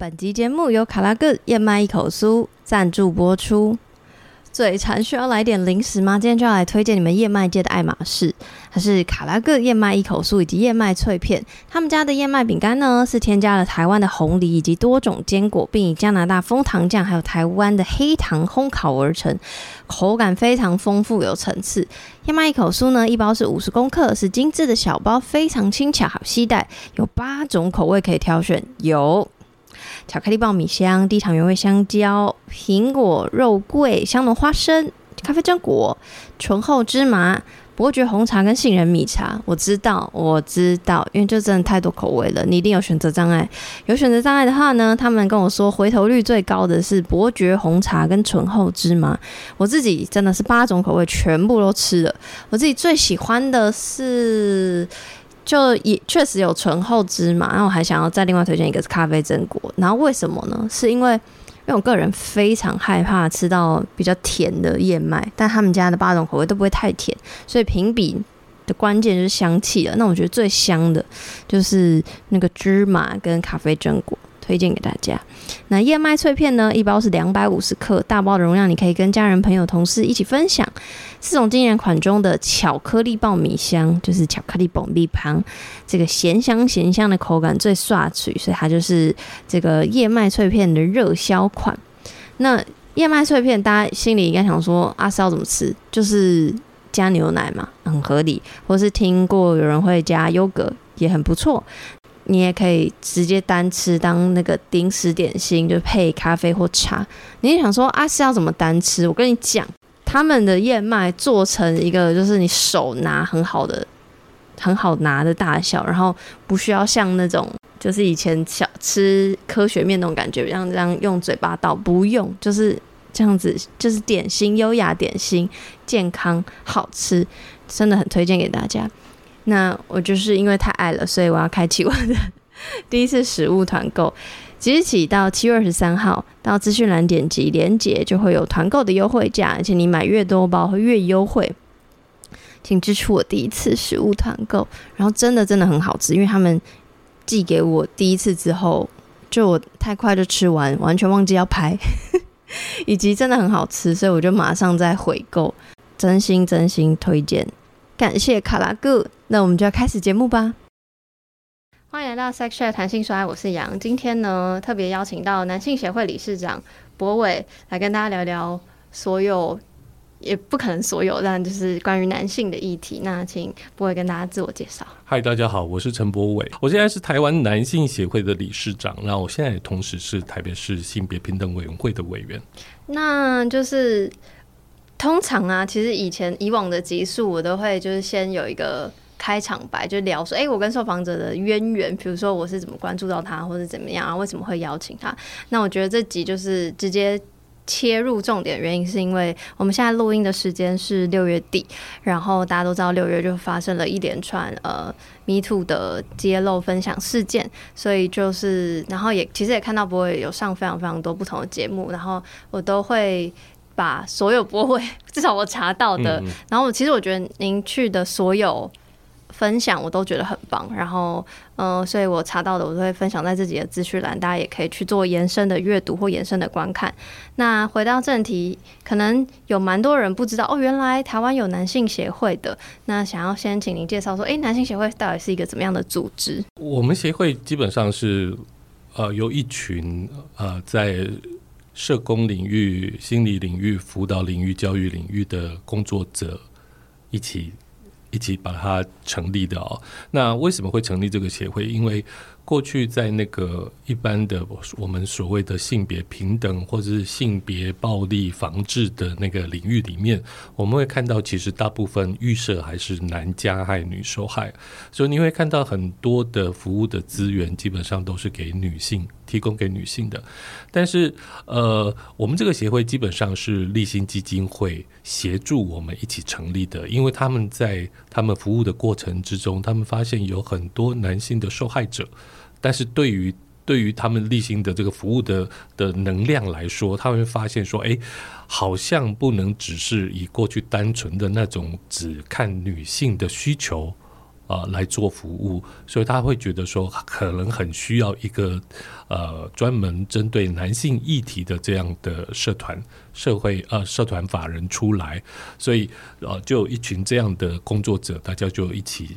本集节目由卡拉个燕麦一口酥赞助播出。嘴馋需要来点零食吗？今天就要来推荐你们燕麦界的爱马仕，它是卡拉个燕麦一口酥以及燕麦脆片。他们家的燕麦饼干呢，是添加了台湾的红梨以及多种坚果，并以加拿大枫糖酱还有台湾的黑糖烘烤而成，口感非常丰富有层次。燕麦一口酥呢，一包是五十公克，是精致的小包，非常轻巧好携带，有八种口味可以挑选，有。巧克力爆米香、低糖原味香蕉、苹果、肉桂、香浓花生、咖啡榛果、醇厚芝麻、伯爵红茶跟杏仁米茶。我知道，我知道，因为就真的太多口味了，你一定有选择障碍。有选择障碍的话呢，他们跟我说回头率最高的是伯爵红茶跟醇厚芝麻。我自己真的是八种口味全部都吃了，我自己最喜欢的是。就也确实有醇厚芝麻，然后我还想要再另外推荐一个是咖啡榛果。然后为什么呢？是因为因为我个人非常害怕吃到比较甜的燕麦，但他们家的八种口味都不会太甜，所以评比的关键就是香气了。那我觉得最香的就是那个芝麻跟咖啡榛果。推荐给大家。那燕麦脆片呢？一包是两百五十克，大包的容量你可以跟家人、朋友、同事一起分享。四种经典款中的巧克力爆米香，就是巧克力爆米香，这个咸香咸香的口感最爽脆，所以它就是这个燕麦脆片的热销款。那燕麦脆片，大家心里应该想说，阿、啊、是要怎么吃？就是加牛奶嘛，很合理。或是听过有人会加优格，也很不错。你也可以直接单吃当那个零食点心，就配咖啡或茶。你想说啊，是要怎么单吃？我跟你讲，他们的燕麦做成一个就是你手拿很好的、很好拿的大小，然后不需要像那种就是以前小吃科学面那种感觉，这样这样用嘴巴倒，不用，就是这样子，就是点心，优雅点心，健康好吃，真的很推荐给大家。那我就是因为太爱了，所以我要开启我的 第一次食物团购。即日起到七月二十三号，到资讯栏点击连结就会有团购的优惠价，而且你买越多包会越优惠。请支持我第一次食物团购，然后真的真的很好吃，因为他们寄给我第一次之后，就我太快就吃完，完全忘记要拍，以及真的很好吃，所以我就马上再回购，真心真心推荐。感谢卡拉个，那我们就要开始节目吧。欢迎来到 Sex Chat 谈性说爱，我是杨。今天呢，特别邀请到男性协会理事长博伟来跟大家聊聊所有，也不可能所有，但就是关于男性的议题。那请博伟跟大家自我介绍。嗨，大家好，我是陈博伟，我现在是台湾男性协会的理事长，那我现在也同时是台北市性别平等委员会的委员。那就是。通常啊，其实以前以往的集数，我都会就是先有一个开场白，就聊说，哎、我跟受访者的渊源，比如说我是怎么关注到他，或者怎么样啊，为什么会邀请他？那我觉得这集就是直接切入重点，原因是因为我们现在录音的时间是六月底，然后大家都知道六月就发生了一连串呃 Me Too 的揭露分享事件，所以就是，然后也其实也看到柏玮有上非常非常多不同的节目，然后我都会。把所有柏玮，至少我查到的，嗯、然后其实我觉得您去的所有分享，我都觉得很棒。然后，嗯、呃，所以我查到的，我都会分享在自己的资讯栏，大家也可以去做延伸的阅读或延伸的观看。那回到正题，可能有蛮多人不知道哦，原来台湾有男性协会的。那想要先请您介绍说，哎，男性协会到底是一个怎么样的组织？我们协会基本上是呃，有一群呃在。社工领域、心理领域、辅导领域、教育领域的工作者一起一起把它成立的哦。那为什么会成立这个协会？因为过去在那个一般的我们所谓的性别平等或者是性别暴力防治的那个领域里面，我们会看到其实大部分预设还是男加害女受害，所以你会看到很多的服务的资源基本上都是给女性提供给女性的。但是呃，我们这个协会基本上是立新基金会协助我们一起成立的，因为他们在他们服务的过程之中，他们发现有很多男性的受害者。但是对于对于他们立新的这个服务的的能量来说，他们发现说，哎，好像不能只是以过去单纯的那种只看女性的需求，呃来做服务，所以他会觉得说可能很需要一个呃专门针对男性议题的这样的社团、社会呃社团法人出来，所以呃就一群这样的工作者，大家就一起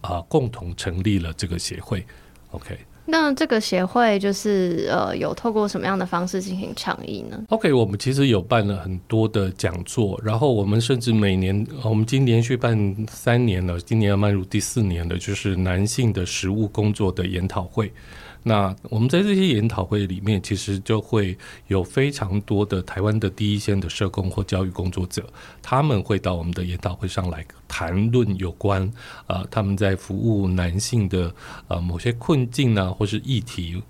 啊、共同成立了这个协会。OK。那这个协会就是呃，有透过什么样的方式进行倡议呢？OK，我们其实有办了很多的讲座，然后我们甚至每年，我们已经连续办三年了，今年要迈入第四年的，就是男性的实务工作的研讨会。那我们在这些研讨会里面，其实就会有非常多的台湾的第一线的社工或教育工作者，他们会到我们的研讨会上来谈论有关啊、呃，他们在服务男性的呃某些困境啊，或是议题。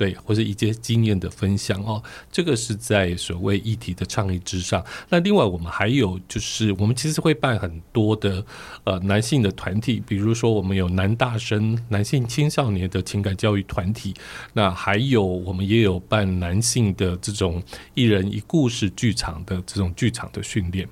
对，或者一些经验的分享哦，这个是在所谓议题的倡议之上。那另外，我们还有就是，我们其实会办很多的呃男性的团体，比如说我们有男大生、男性青少年的情感教育团体。那还有我们也有办男性的这种一人一故事剧场的这种剧场的训练。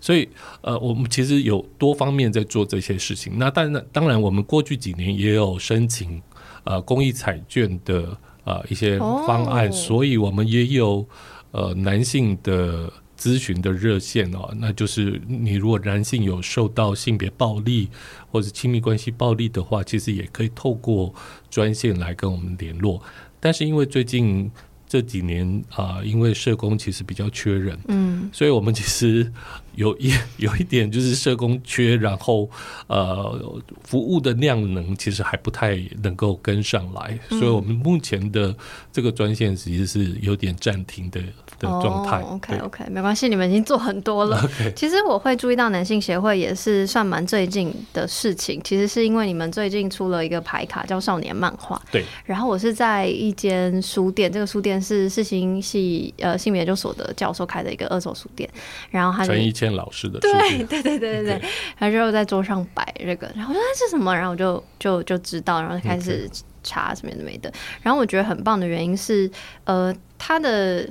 所以呃，我们其实有多方面在做这些事情。那当然，当然我们过去几年也有申请呃公益彩券的。啊，一些方案，所以我们也有呃男性的咨询的热线哦，那就是你如果男性有受到性别暴力或者亲密关系暴力的话，其实也可以透过专线来跟我们联络。但是因为最近这几年啊，因为社工其实比较缺人，嗯，所以我们其实。有一 有一点就是社工缺，然后呃，服务的量能其实还不太能够跟上来，所以我们目前的这个专线其实是有点暂停的的状态。OK OK，没关系，你们已经做很多了。其实我会注意到男性协会也是算蛮最近的事情，其实是因为你们最近出了一个牌卡叫少年漫画。对。然后我是在一间书店，这个书店是世新系呃性别研究所的教授开的一个二手书店，然后他就。老师的对对对对对对，他就在桌上摆这个，然后我说那是什么，然后我就就就知道，然后开始查什么的没的。然后我觉得很棒的原因是，呃，他的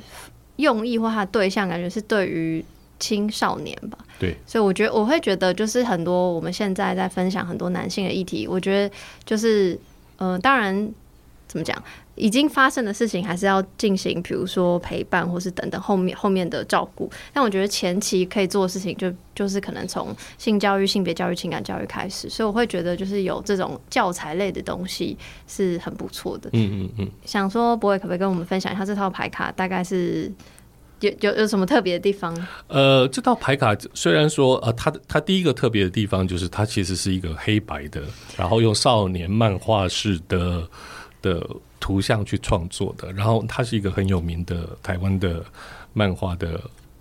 用意或他的对象感觉是对于青少年吧。对，所以我觉得我会觉得就是很多我们现在在分享很多男性的议题，我觉得就是呃，当然怎么讲。已经发生的事情，还是要进行，比如说陪伴，或是等等后面后面的照顾。但我觉得前期可以做的事情就，就就是可能从性教育、性别教育、情感教育开始。所以我会觉得，就是有这种教材类的东西是很不错的。嗯嗯嗯。想说博伟可不可以跟我们分享一下这套牌卡大概是有有有什么特别的地方？呃，这套牌卡虽然说呃，它它第一个特别的地方就是它其实是一个黑白的，然后用少年漫画式的的。图像去创作的，然后他是一个很有名的台湾的漫画的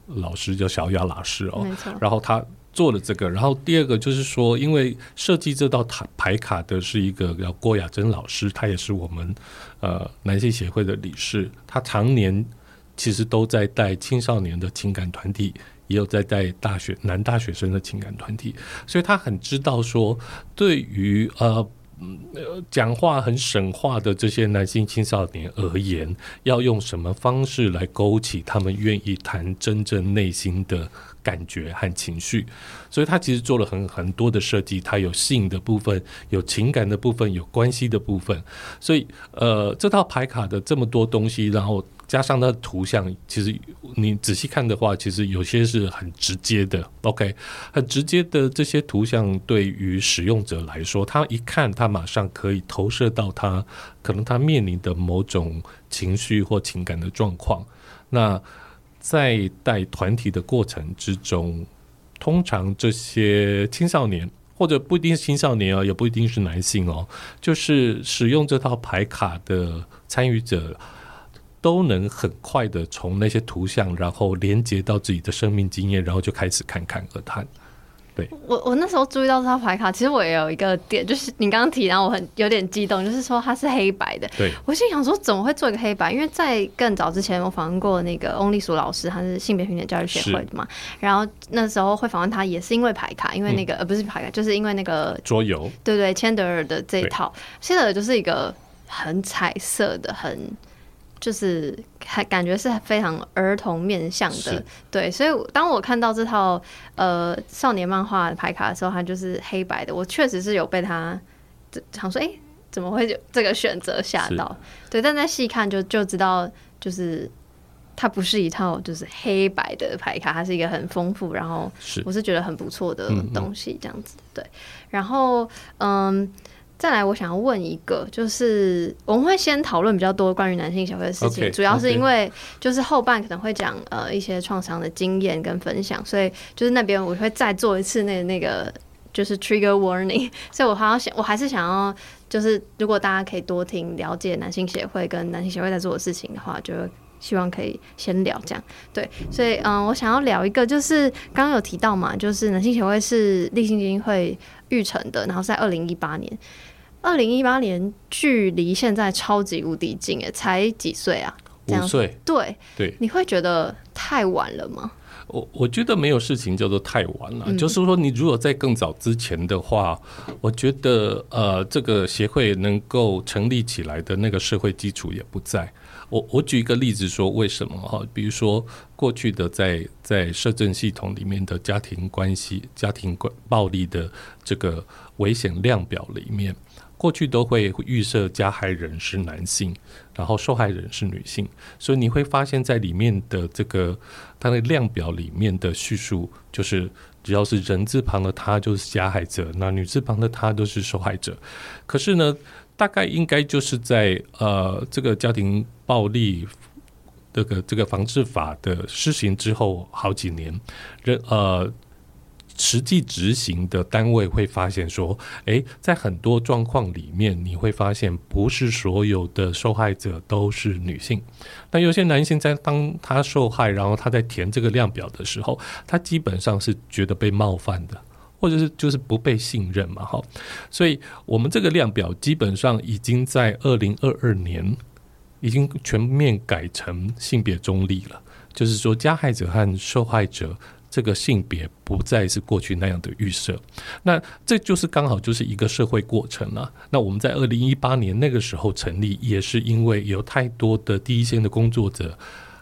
老师，叫小雅老师哦。没错。然后他做了这个，然后第二个就是说，因为设计这道牌牌卡的是一个叫郭雅珍老师，他也是我们呃男性协会的理事，他常年其实都在带青少年的情感团体，也有在带大学男大学生的情感团体，所以他很知道说，对于呃。讲话很神话的这些男性青少年而言，要用什么方式来勾起他们愿意谈真正内心的感觉和情绪？所以他其实做了很很多的设计，他有性的部分，有情感的部分，有关系的部分。所以，呃，这套牌卡的这么多东西，然后。加上它的图像，其实你仔细看的话，其实有些是很直接的。OK，很直接的这些图像，对于使用者来说，他一看，他马上可以投射到他可能他面临的某种情绪或情感的状况。那在带团体的过程之中，通常这些青少年或者不一定是青少年哦，也不一定是男性哦，就是使用这套牌卡的参与者。都能很快的从那些图像，然后连接到自己的生命经验，然后就开始侃侃而谈。对，我我那时候注意到这套牌卡，其实我也有一个点，就是你刚刚提，然后我很有点激动，就是说它是黑白的。对，我心想说怎么会做一个黑白？因为在更早之前，我访问过那个翁丽淑老师，他是性别平等教育协会的嘛。然后那时候会访问他，也是因为牌卡，因为那个、嗯、呃不是牌卡，就是因为那个桌游。对对，千德尔的这一套，千德尔就是一个很彩色的，很。就是还感觉是非常儿童面向的，对，所以当我看到这套呃少年漫画牌卡的时候，它就是黑白的，我确实是有被它想说，哎、欸，怎么会有这个选择吓到？对，但在细看就就知道，就是它不是一套就是黑白的牌卡，它是一个很丰富，然后我是觉得很不错的东西，这样子，对，然后嗯。再来，我想要问一个，就是我们会先讨论比较多关于男性协会的事情，okay, 主要是因为就是后半可能会讲呃一些创伤的经验跟分享，所以就是那边我会再做一次那那个就是 trigger warning，所以我还要想，我还是想要就是如果大家可以多听了解男性协会跟男性协会在做的事情的话，就希望可以先聊这样。对，所以嗯、呃，我想要聊一个，就是刚刚有提到嘛，就是男性协会是立信基金会育成的，然后在二零一八年。二零一八年距离现在超级无敌近诶，才几岁啊？五岁岁。对对，你会觉得太晚了吗？我我觉得没有事情叫做太晚了，嗯、就是说你如果在更早之前的话，我觉得呃，这个协会能够成立起来的那个社会基础也不在。我我举一个例子说为什么哈，比如说过去的在在社政系统里面的家庭关系、家庭关暴力的这个危险量表里面。过去都会预设加害人是男性，然后受害人是女性，所以你会发现在里面的这个它的量表里面的叙述，就是只要是人字旁的他就是加害者，那女字旁的他都是受害者。可是呢，大概应该就是在呃这个家庭暴力这个这个防治法的施行之后好几年，人呃。实际执行的单位会发现说，诶，在很多状况里面，你会发现不是所有的受害者都是女性。那有些男性在当他受害，然后他在填这个量表的时候，他基本上是觉得被冒犯的，或者是就是不被信任嘛，哈。所以我们这个量表基本上已经在二零二二年已经全面改成性别中立了，就是说加害者和受害者。这个性别不再是过去那样的预设，那这就是刚好就是一个社会过程了。那我们在二零一八年那个时候成立，也是因为有太多的第一线的工作者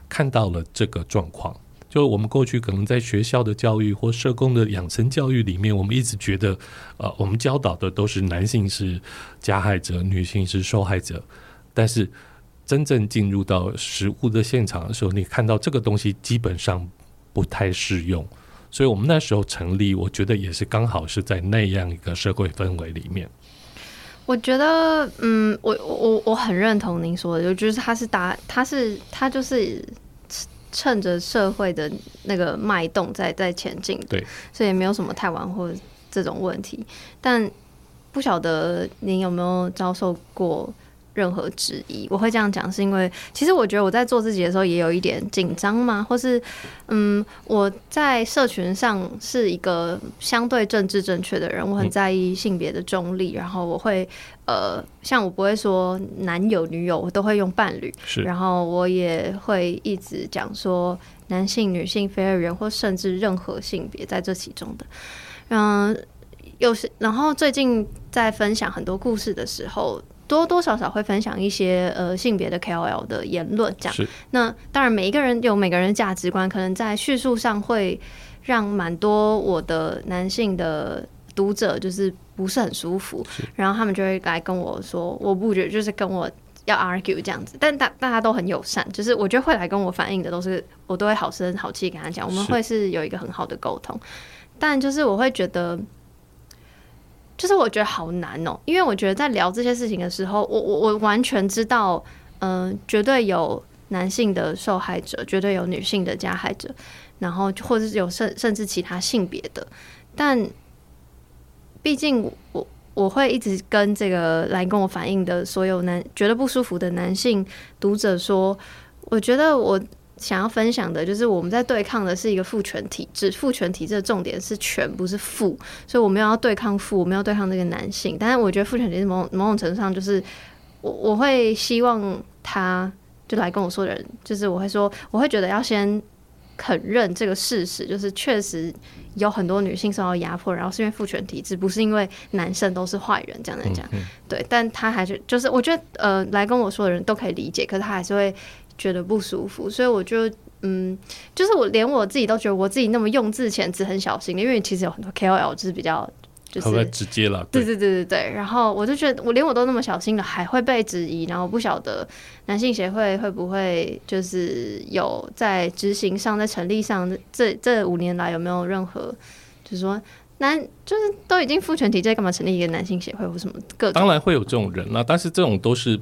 看到了这个状况。就我们过去可能在学校的教育或社工的养成教育里面，我们一直觉得，呃，我们教导的都是男性是加害者，女性是受害者。但是真正进入到实务的现场的时候，你看到这个东西基本上。不太适用，所以我们那时候成立，我觉得也是刚好是在那样一个社会氛围里面。我觉得，嗯，我我我很认同您说的，就就是他是搭，他是他就是趁着社会的那个脉动在在前进，对，所以也没有什么太晚或这种问题。但不晓得您有没有遭受过？任何质疑，我会这样讲，是因为其实我觉得我在做自己的时候也有一点紧张嘛，或是嗯，我在社群上是一个相对政治正确的人，我很在意性别的中立，然后我会呃，像我不会说男友女友，我都会用伴侣，是，然后我也会一直讲说男性、女性、非二元或甚至任何性别在这其中的，嗯，有时然后最近在分享很多故事的时候。多多少少会分享一些呃性别的 KOL 的言论，这样。那当然，每一个人有每个人的价值观，可能在叙述上会让蛮多我的男性的读者就是不是很舒服，然后他们就会来跟我说，我不觉得就是跟我要 argue 这样子，但大大家都很友善，就是我觉得会来跟我反映的都是我都会好声好气跟他讲，我们会是有一个很好的沟通，但就是我会觉得。就是我觉得好难哦，因为我觉得在聊这些事情的时候，我我我完全知道，嗯、绝对有男性的受害者，绝对有女性的加害者，然后或者是有甚甚至其他性别的，但毕竟我我会一直跟这个来跟我反映的所有男觉得不舒服的男性读者说，我觉得我。想要分享的就是我们在对抗的是一个父权体制，父权体制的重点是权，不是父，所以我们要对抗父，我们要对抗这个男性。但是我觉得父权体制某某种程度上就是我我会希望他就来跟我说的人，就是我会说我会觉得要先肯认这个事实，就是确实有很多女性受到压迫，然后是因为父权体制，不是因为男生都是坏人这样来讲。嗯嗯、对，但他还是就是，我觉得呃，来跟我说的人都可以理解，可是他还是会觉得不舒服，所以我就嗯，就是我连我自己都觉得我自己那么用字遣词很小心，因为其实有很多 KOL 就是比较。就是直接了，对对对对对。然后我就觉得，我连我都那么小心了，还会被质疑。然后不晓得男性协会会不会就是有在执行上、在成立上，这这五年来有没有任何，就是说男就是都已经父权体制，干嘛成立一个男性协会或什么各种？当然会有这种人啦，但是这种都是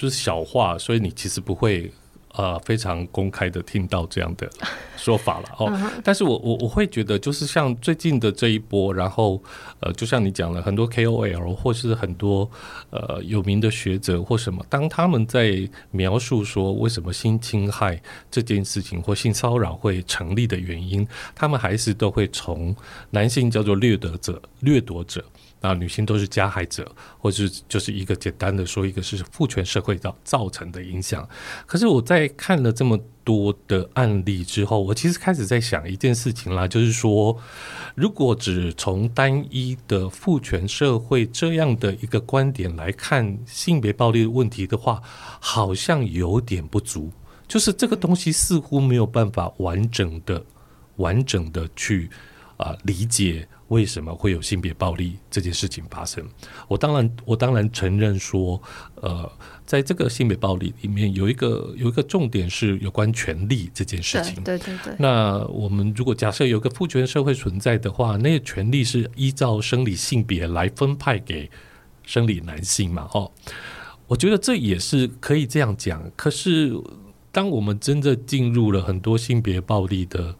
就是小话，所以你其实不会。呃，非常公开的听到这样的 说法了哦，但是我我我会觉得，就是像最近的这一波，然后呃，就像你讲了很多 KOL 或是很多呃有名的学者或什么，当他们在描述说为什么性侵害这件事情或性骚扰会成立的原因，他们还是都会从男性叫做掠夺者、掠夺者。啊，女性都是加害者，或是就是一个简单的说，一个是父权社会造造成的影响。可是我在看了这么多的案例之后，我其实开始在想一件事情啦，就是说，如果只从单一的父权社会这样的一个观点来看性别暴力的问题的话，好像有点不足，就是这个东西似乎没有办法完整的、完整的去啊、理解。为什么会有性别暴力这件事情发生？我当然，我当然承认说，呃，在这个性别暴力里面，有一个有一个重点是有关权力这件事情。对对对，对。那我们如果假设有个父权社会存在的话，那个权力是依照生理性别来分派给生理男性嘛？哦，我觉得这也是可以这样讲。可是，当我们真的进入了很多性别暴力的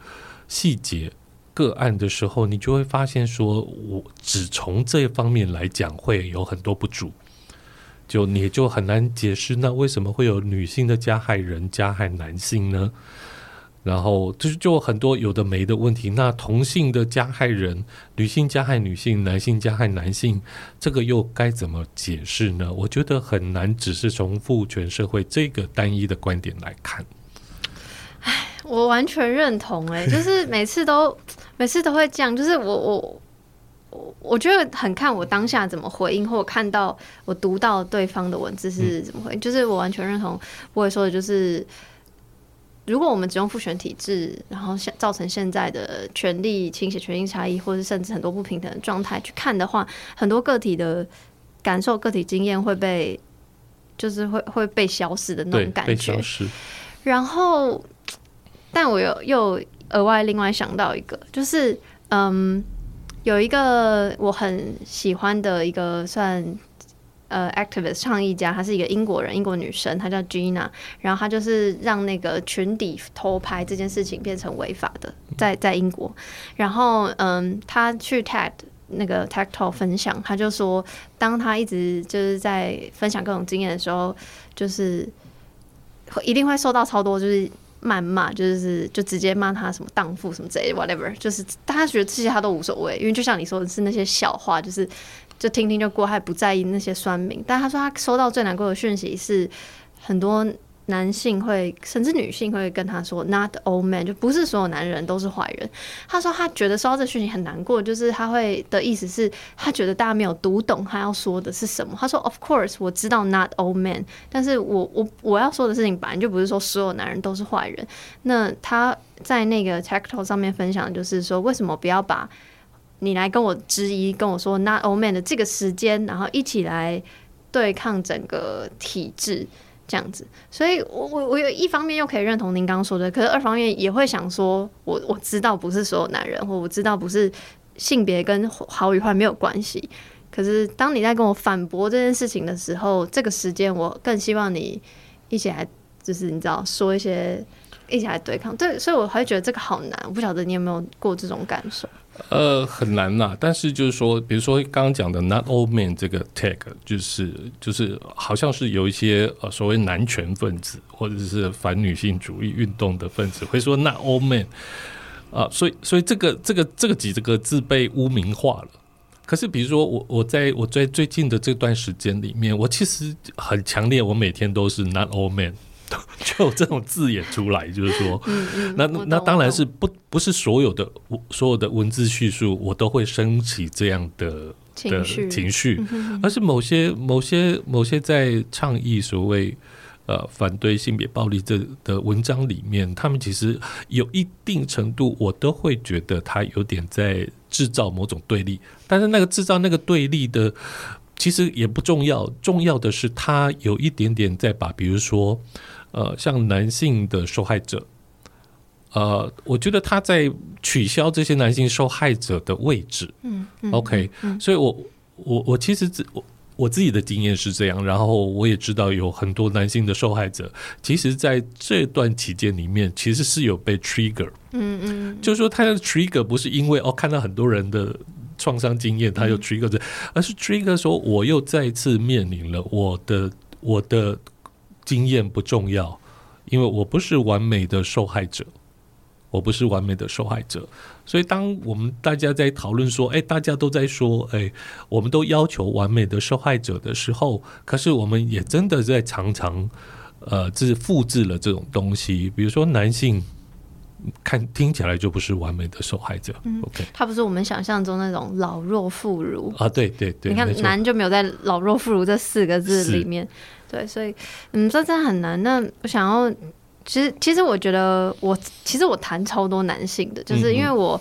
细节。个案的时候，你就会发现说，我只从这方面来讲，会有很多不足，就你就很难解释，那为什么会有女性的加害人加害男性呢？然后就是就很多有的没的问题。那同性的加害人，女性加害女性，男性加害男性，这个又该怎么解释呢？我觉得很难，只是从父权社会这个单一的观点来看。唉，我完全认同、欸，哎，就是每次都。每次都会这样，就是我我我我觉得很看我当下怎么回应，或我看到我读到对方的文字是怎么回应。就是我完全认同不会说的，就是如果我们只用父权体制，然后现造成现在的权力倾斜、权力差异，或者甚至很多不平等的状态去看的话，很多个体的感受、个体经验会被就是会会被消失的那种感觉。然后，但我有又。额外另外想到一个，就是嗯，有一个我很喜欢的一个算呃 activist 倡议家，她是一个英国人，英国女生，她叫 Gina，然后她就是让那个裙底偷拍这件事情变成违法的，在在英国，然后嗯，她去 TED 那个 Talk 分享，她就说，当她一直就是在分享各种经验的时候，就是一定会受到超多就是。谩骂就是就直接骂他什么荡妇什么之类的，whatever，就是他觉得这些他都无所谓，因为就像你说的是那些小话，就是就听听就过，还不在意那些酸民。但他说他收到最难过的讯息是很多。男性会，甚至女性会跟他说，Not all men，就不是所有男人都是坏人。他说他觉得收到这讯息很难过，就是他会的意思是，他觉得大家没有读懂他要说的是什么。他说，Of course，我知道 Not all men，但是我我我要说的事情本来就不是说所有男人都是坏人。那他在那个 TED Talk 上面分享，就是说为什么不要把你来跟我质疑，跟我说 Not all men 的这个时间，然后一起来对抗整个体制。这样子，所以我我我有一方面又可以认同您刚刚说的，可是二方面也会想说，我我知道不是所有男人，或我知道不是性别跟好与坏没有关系。可是当你在跟我反驳这件事情的时候，这个时间我更希望你一起来，就是你知道说一些一起来对抗。对，所以我会觉得这个好难。我不晓得你有没有过这种感受。呃，很难呐。但是就是说，比如说刚刚讲的 “not all men” 这个 tag，就是就是好像是有一些呃所谓男权分子或者是反女性主义运动的分子会说 “not all men” 啊，所以所以这个这个这个几这个字被污名化了。可是比如说我我在我在最近的这段时间里面，我其实很强烈，我每天都是 “not all men”。就有这种字眼出来，就是说，嗯嗯、那那当然是不不是所有的所有的文字叙述我都会升起这样的情的情绪，而是某些某些某些在倡议所谓呃反对性别暴力这的文章里面，他们其实有一定程度，我都会觉得他有点在制造某种对立，但是那个制造那个对立的。其实也不重要，重要的是他有一点点在把，比如说，呃，像男性的受害者，呃，我觉得他在取消这些男性受害者的位置。嗯，嗯，OK，嗯，所以我我我其实自我我自己的经验是这样，然后我也知道有很多男性的受害者，其实在这段期间里面，其实是有被 trigger。嗯嗯，就是说他的 trigger 不是因为哦看到很多人的。创伤经验，他又 trigger 这，而是 trigger 说，我又再次面临了我的我的经验不重要，因为我不是完美的受害者，我不是完美的受害者，所以当我们大家在讨论说，哎，大家都在说，哎，我们都要求完美的受害者的时候，可是我们也真的在常常，呃，就是复制了这种东西，比如说男性。看听起来就不是完美的受害者。嗯，OK，他不是我们想象中那种老弱妇孺啊。对对对，你看男就没有在老弱妇孺这四个字里面。对，所以嗯，这真的很难。那我想要，其实其实我觉得我其实我谈超多男性的，就是因为我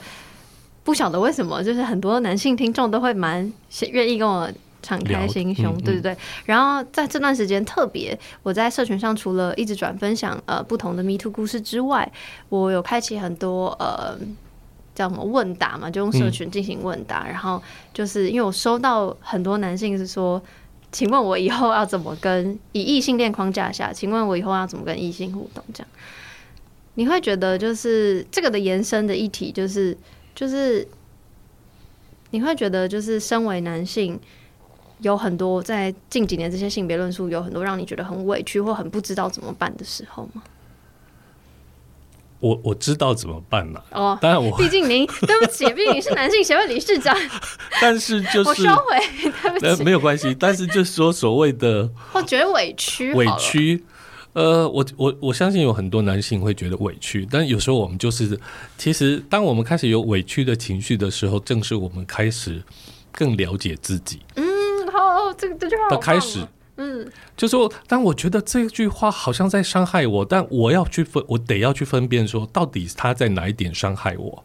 不晓得为什么，就是很多男性听众都会蛮愿意跟我。敞开心胸，对对对。然后在这段时间，特别我在社群上，除了一直转分享呃不同的 Me Too 故事之外，我有开启很多呃叫什么问答嘛，就用社群进行问答。然后就是因为我收到很多男性是说，请问我以后要怎么跟以异性恋框架下，请问我以后要怎么跟异性互动？这样你会觉得就是这个的延伸的议题，就是就是你会觉得就是身为男性。有很多在近几年这些性别论述，有很多让你觉得很委屈或很不知道怎么办的时候吗？我我知道怎么办了。哦，当然我毕竟您 对不起，毕竟你是男性协会理事长。但是就是我收回，对不起，呃、没有关系。但是就是说所谓的，我觉得委屈，委屈。呃，我我我相信有很多男性会觉得委屈，但有时候我们就是，其实当我们开始有委屈的情绪的时候，正是我们开始更了解自己。嗯。哦，这个这句话的开始，嗯，就说，当我觉得这句话好像在伤害我，但我要去分，我得要去分辨，说到底他在哪一点伤害我，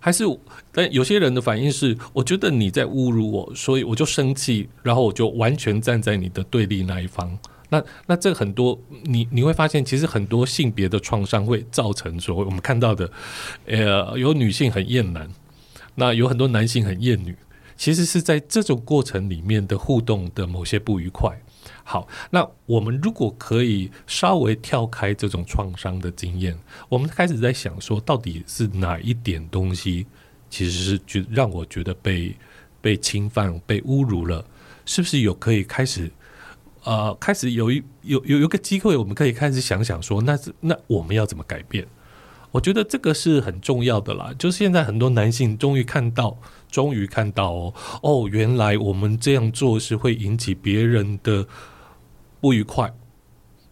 还是？但有些人的反应是，我觉得你在侮辱我，所以我就生气，然后我就完全站在你的对立那一方。那那这很多，你你会发现，其实很多性别的创伤会造成所谓，我们看到的，呃，有女性很厌男，那有很多男性很厌女。其实是在这种过程里面的互动的某些不愉快。好，那我们如果可以稍微跳开这种创伤的经验，我们开始在想说，到底是哪一点东西，其实是觉让我觉得被被侵犯、被侮辱了，是不是有可以开始呃，开始有一有有有个机会，我们可以开始想想说，那是那我们要怎么改变？我觉得这个是很重要的啦。就是现在很多男性终于看到。终于看到哦哦，原来我们这样做是会引起别人的不愉快。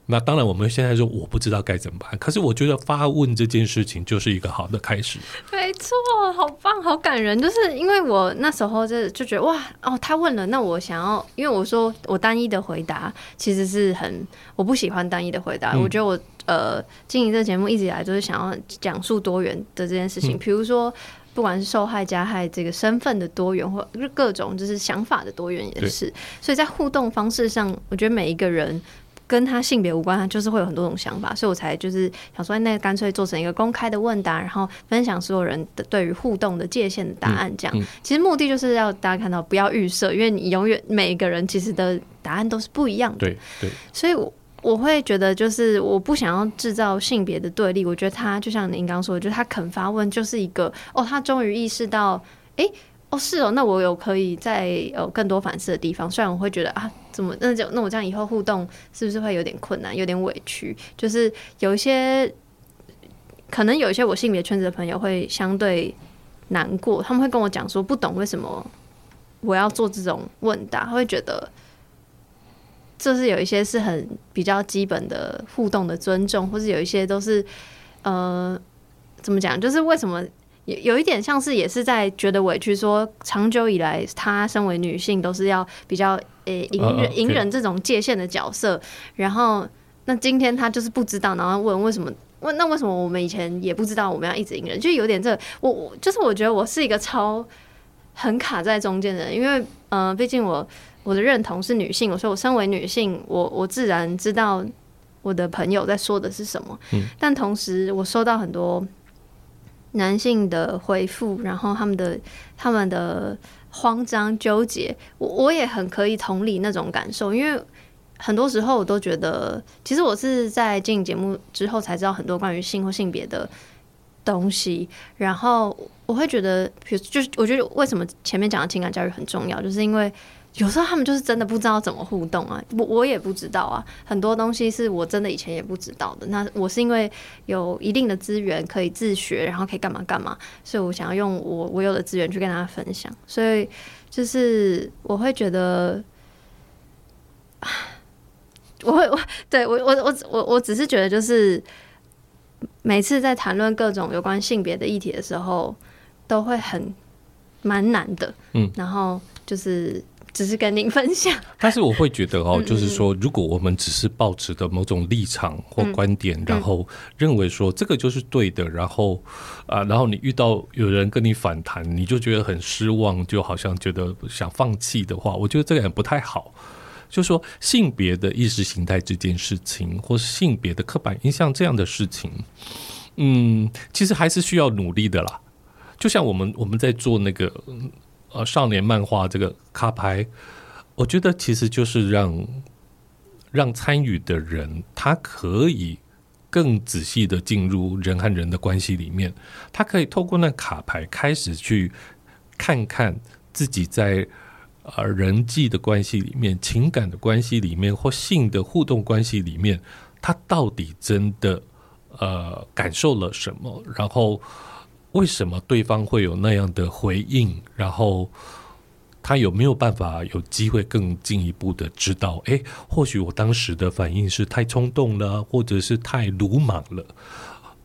那当然，我们现在说我不知道该怎么办。可是我觉得发问这件事情就是一个好的开始。没错，好棒，好感人。就是因为我那时候就就觉得哇哦，他问了，那我想要，因为我说我单一的回答其实是很我不喜欢单一的回答。嗯、我觉得我呃经营这个节目一直以来都是想要讲述多元的这件事情，比、嗯、如说。不管是受害加害这个身份的多元，或各种就是想法的多元也是，所以在互动方式上，我觉得每一个人跟他性别无关，他就是会有很多种想法，所以我才就是想说，那干脆做成一个公开的问答，然后分享所有人的对于互动的界限的答案。这样，其实目的就是要大家看到不要预设，因为你永远每一个人其实的答案都是不一样的。对对，所以我。我会觉得，就是我不想要制造性别的对立。我觉得他就像您刚刚说的，就是他肯发问，就是一个哦，他终于意识到，哎，哦是哦，那我有可以再有更多反思的地方。虽然我会觉得啊，怎么那就那我这样以后互动是不是会有点困难，有点委屈？就是有一些可能有一些我性别圈子的朋友会相对难过，他们会跟我讲说，不懂为什么我要做这种问答，会觉得。就是有一些是很比较基本的互动的尊重，或是有一些都是呃，怎么讲？就是为什么有有一点像是也是在觉得委屈，说长久以来她身为女性都是要比较呃隐忍隐忍这种界限的角色，然后那今天她就是不知道，然后问为什么？问那为什么我们以前也不知道我们要一直隐忍？就有点这个、我我就是我觉得我是一个超很卡在中间的人，因为嗯，毕竟我。我的认同是女性，我说我身为女性，我我自然知道我的朋友在说的是什么。嗯，但同时我收到很多男性的回复，然后他们的他们的慌张纠结，我我也很可以同理那种感受，因为很多时候我都觉得，其实我是在进节目之后才知道很多关于性或性别的东西，然后我会觉得，比如就是我觉得为什么前面讲的情感教育很重要，就是因为。有时候他们就是真的不知道怎么互动啊，我我也不知道啊，很多东西是我真的以前也不知道的。那我是因为有一定的资源可以自学，然后可以干嘛干嘛，所以我想要用我我有的资源去跟大家分享。所以就是我会觉得，我会 我对我我我我我只是觉得就是每次在谈论各种有关性别的议题的时候，都会很蛮难的。嗯，然后就是。只是跟您分享，但是我会觉得哦，就是说，如果我们只是抱持的某种立场或观点，然后认为说这个就是对的，然后啊，然后你遇到有人跟你反弹，你就觉得很失望，就好像觉得想放弃的话，我觉得这个也不太好。就是说，性别的意识形态这件事情，或是性别的刻板印象这样的事情，嗯，其实还是需要努力的啦。就像我们我们在做那个。呃，少年漫画这个卡牌，我觉得其实就是让让参与的人，他可以更仔细的进入人和人的关系里面，他可以透过那卡牌开始去看看自己在呃人际的关系里面、情感的关系里面或性的互动关系里面，他到底真的呃感受了什么，然后。为什么对方会有那样的回应？然后他有没有办法有机会更进一步的知道？诶，或许我当时的反应是太冲动了，或者是太鲁莽了。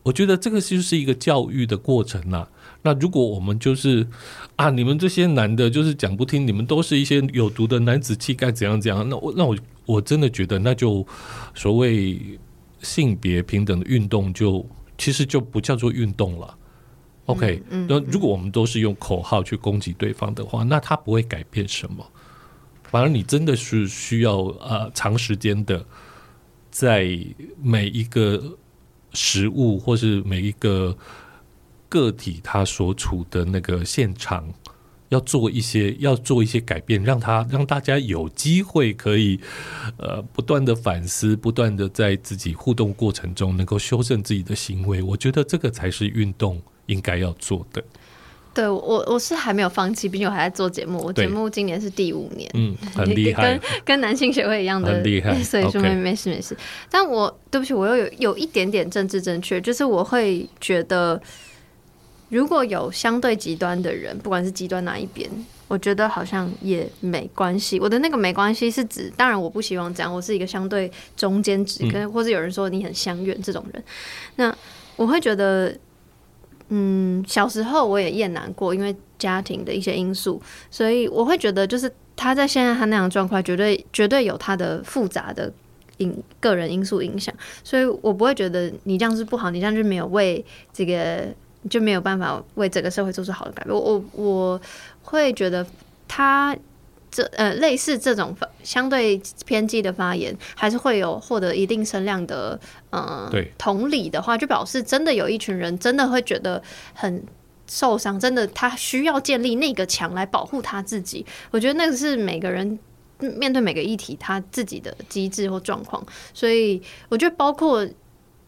我觉得这个就是一个教育的过程呐。那如果我们就是啊，你们这些男的，就是讲不听，你们都是一些有毒的男子气概，怎样怎样？那我那我我真的觉得，那就所谓性别平等的运动就，就其实就不叫做运动了。OK，那如果我们都是用口号去攻击对方的话，那他不会改变什么。反而你真的是需要呃长时间的，在每一个食物或是每一个个体他所处的那个现场，要做一些要做一些改变，让他让大家有机会可以呃不断的反思，不断的在自己互动过程中能够修正自己的行为。我觉得这个才是运动。应该要做的，对我我是还没有放弃，毕竟我还在做节目。我节目今年是第五年，嗯，很厉害，跟跟男性协会一样的很厉害，所以说没没事没事。但我对不起，我又有有一点点政治正确，就是我会觉得，如果有相对极端的人，不管是极端哪一边，我觉得好像也没关系。我的那个没关系是指，当然我不希望这样，我是一个相对中间值，跟、嗯、或者有人说你很相远这种人，那我会觉得。嗯，小时候我也厌男过，因为家庭的一些因素，所以我会觉得，就是他在现在他那样状况，绝对绝对有他的复杂的因个人因素影响，所以我不会觉得你这样是不好，你这样就没有为这个就没有办法为这个社会做出好的改变。我我会觉得他。这呃，类似这种相对偏激的发言，还是会有获得一定声量的，呃，对，同理的话，就表示真的有一群人真的会觉得很受伤，真的他需要建立那个墙来保护他自己。我觉得那个是每个人面对每个议题他自己的机制或状况，所以我觉得包括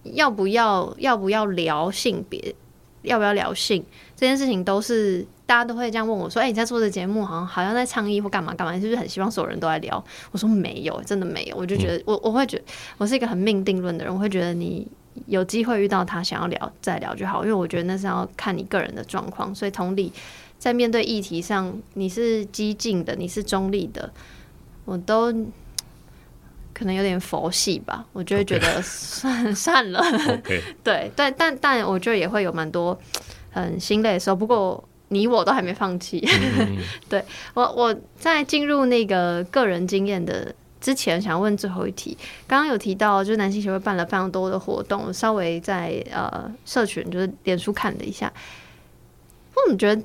要不要要不要聊性别，要不要聊性这件事情，都是。大家都会这样问我说：“哎、欸，你在做的节目好像好像在倡议或干嘛干嘛？你是不是很希望所有人都来聊？”我说：“没有，真的没有。”我就觉得我我会觉得我是一个很命定论的人，我会觉得你有机会遇到他想要聊再聊就好，因为我觉得那是要看你个人的状况。所以同理，在面对议题上，你是激进的，你是中立的，我都可能有点佛系吧，我就会觉得算了。对，但但但我觉得也会有蛮多很心累的时候。不过你我都还没放弃。嗯、对我我在进入那个个人经验的之前，想问最后一题。刚刚有提到，就是男性协会办了非常多的活动，稍微在呃社群就是脸书看了一下，我怎么觉得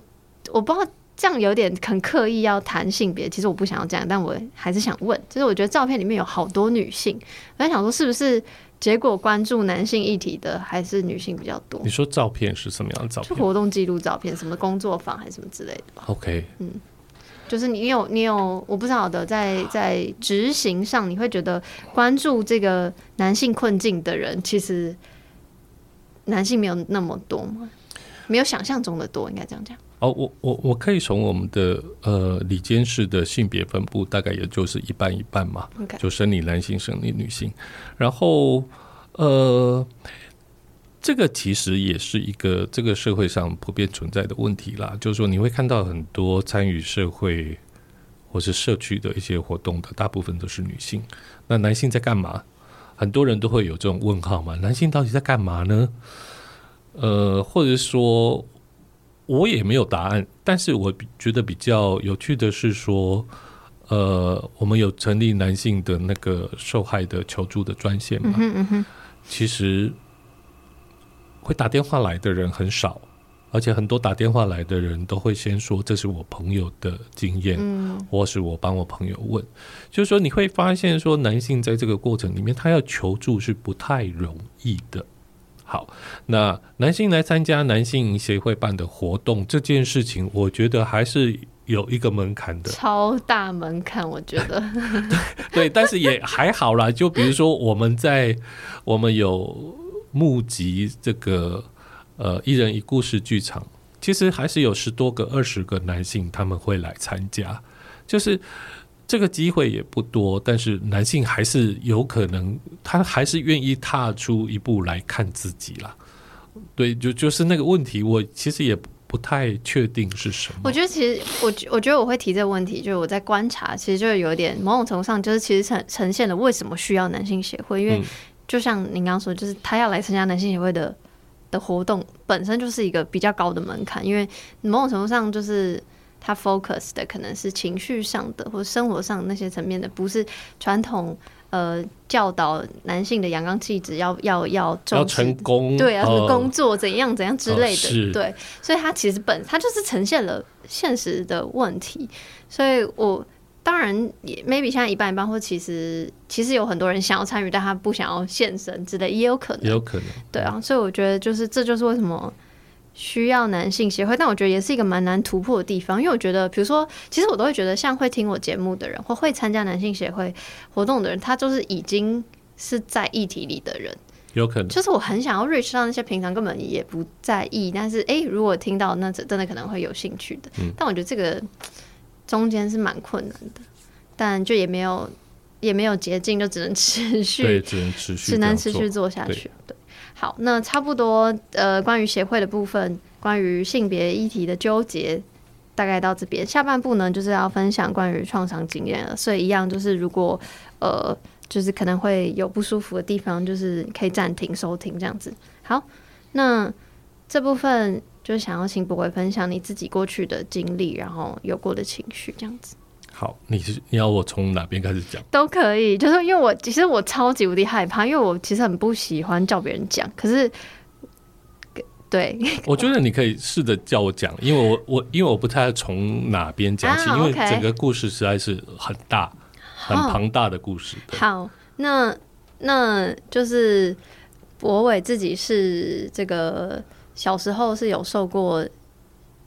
我不知道。这样有点很刻意要谈性别，其实我不想要这样，但我还是想问，就是我觉得照片里面有好多女性，我在想说是不是结果关注男性议题的还是女性比较多？你说照片是什么样的照片？就活动记录照片，什么工作坊还是什么之类的吧？OK，嗯，就是你有你有，我不知道的，在在执行上，你会觉得关注这个男性困境的人，其实男性没有那么多吗？没有想象中的多，应该这样讲。哦，我我我可以从我们的呃里监事的性别分布，大概也就是一半一半嘛.就生理男性、生理女性。然后呃，这个其实也是一个这个社会上普遍存在的问题啦，就是说你会看到很多参与社会或是社区的一些活动的，大部分都是女性。那男性在干嘛？很多人都会有这种问号嘛，男性到底在干嘛呢？呃，或者说。我也没有答案，但是我觉得比较有趣的是说，呃，我们有成立男性的那个受害的求助的专线嘛？嗯嗯、其实会打电话来的人很少，而且很多打电话来的人都会先说这是我朋友的经验，嗯、或是我帮我朋友问，就是说你会发现说男性在这个过程里面，他要求助是不太容易的。好，那男性来参加男性协会办的活动这件事情，我觉得还是有一个门槛的，超大门槛，我觉得。对，但是也还好啦。就比如说，我们在我们有募集这个呃一人一故事剧场，其实还是有十多个、二十个男性他们会来参加，就是。这个机会也不多，但是男性还是有可能，他还是愿意踏出一步来看自己啦。对，就就是那个问题，我其实也不太确定是什么。我觉得其实我我觉得我会提这个问题，就是我在观察，其实就有点某种程度上，就是其实呈呈现了为什么需要男性协会，因为就像您刚刚说，就是他要来参加男性协会的的活动，本身就是一个比较高的门槛，因为某种程度上就是。他 focus 的可能是情绪上的或者生活上那些层面的，不是传统呃教导男性的阳刚气质要要要要成功对啊，什么工作怎样怎样之类的，对，所以他其实本他就是呈现了现实的问题，所以我当然也 maybe 现在一半一半，或其实其实有很多人想要参与，但他不想要现身之类，也有可能，也有可能，对啊，所以我觉得就是这就是为什么。需要男性协会，但我觉得也是一个蛮难突破的地方，因为我觉得，比如说，其实我都会觉得，像会听我节目的人，或会参加男性协会活动的人，他就是已经是在议题里的人，有可能。就是我很想要 reach 到那些平常根本也不在意，但是诶，如果听到那真的可能会有兴趣的。嗯。但我觉得这个中间是蛮困难的，但就也没有也没有捷径，就只能持续，对，只能持续，只能持续做下去。对。好，那差不多，呃，关于协会的部分，关于性别议题的纠结，大概到这边。下半部呢，就是要分享关于创伤经验了，所以一样就是，如果呃，就是可能会有不舒服的地方，就是可以暂停收听这样子。好，那这部分就想要请柏纬分享你自己过去的经历，然后有过的情绪这样子。好，你是你要我从哪边开始讲？都可以，就是因为我其实我超级无敌害怕，因为我其实很不喜欢叫别人讲。可是，对，我觉得你可以试着叫我讲，因为我我因为我不太从哪边讲起，因为整个故事实在是很大、很庞大的故事。哦、好，那那就是博伟自己是这个小时候是有受过。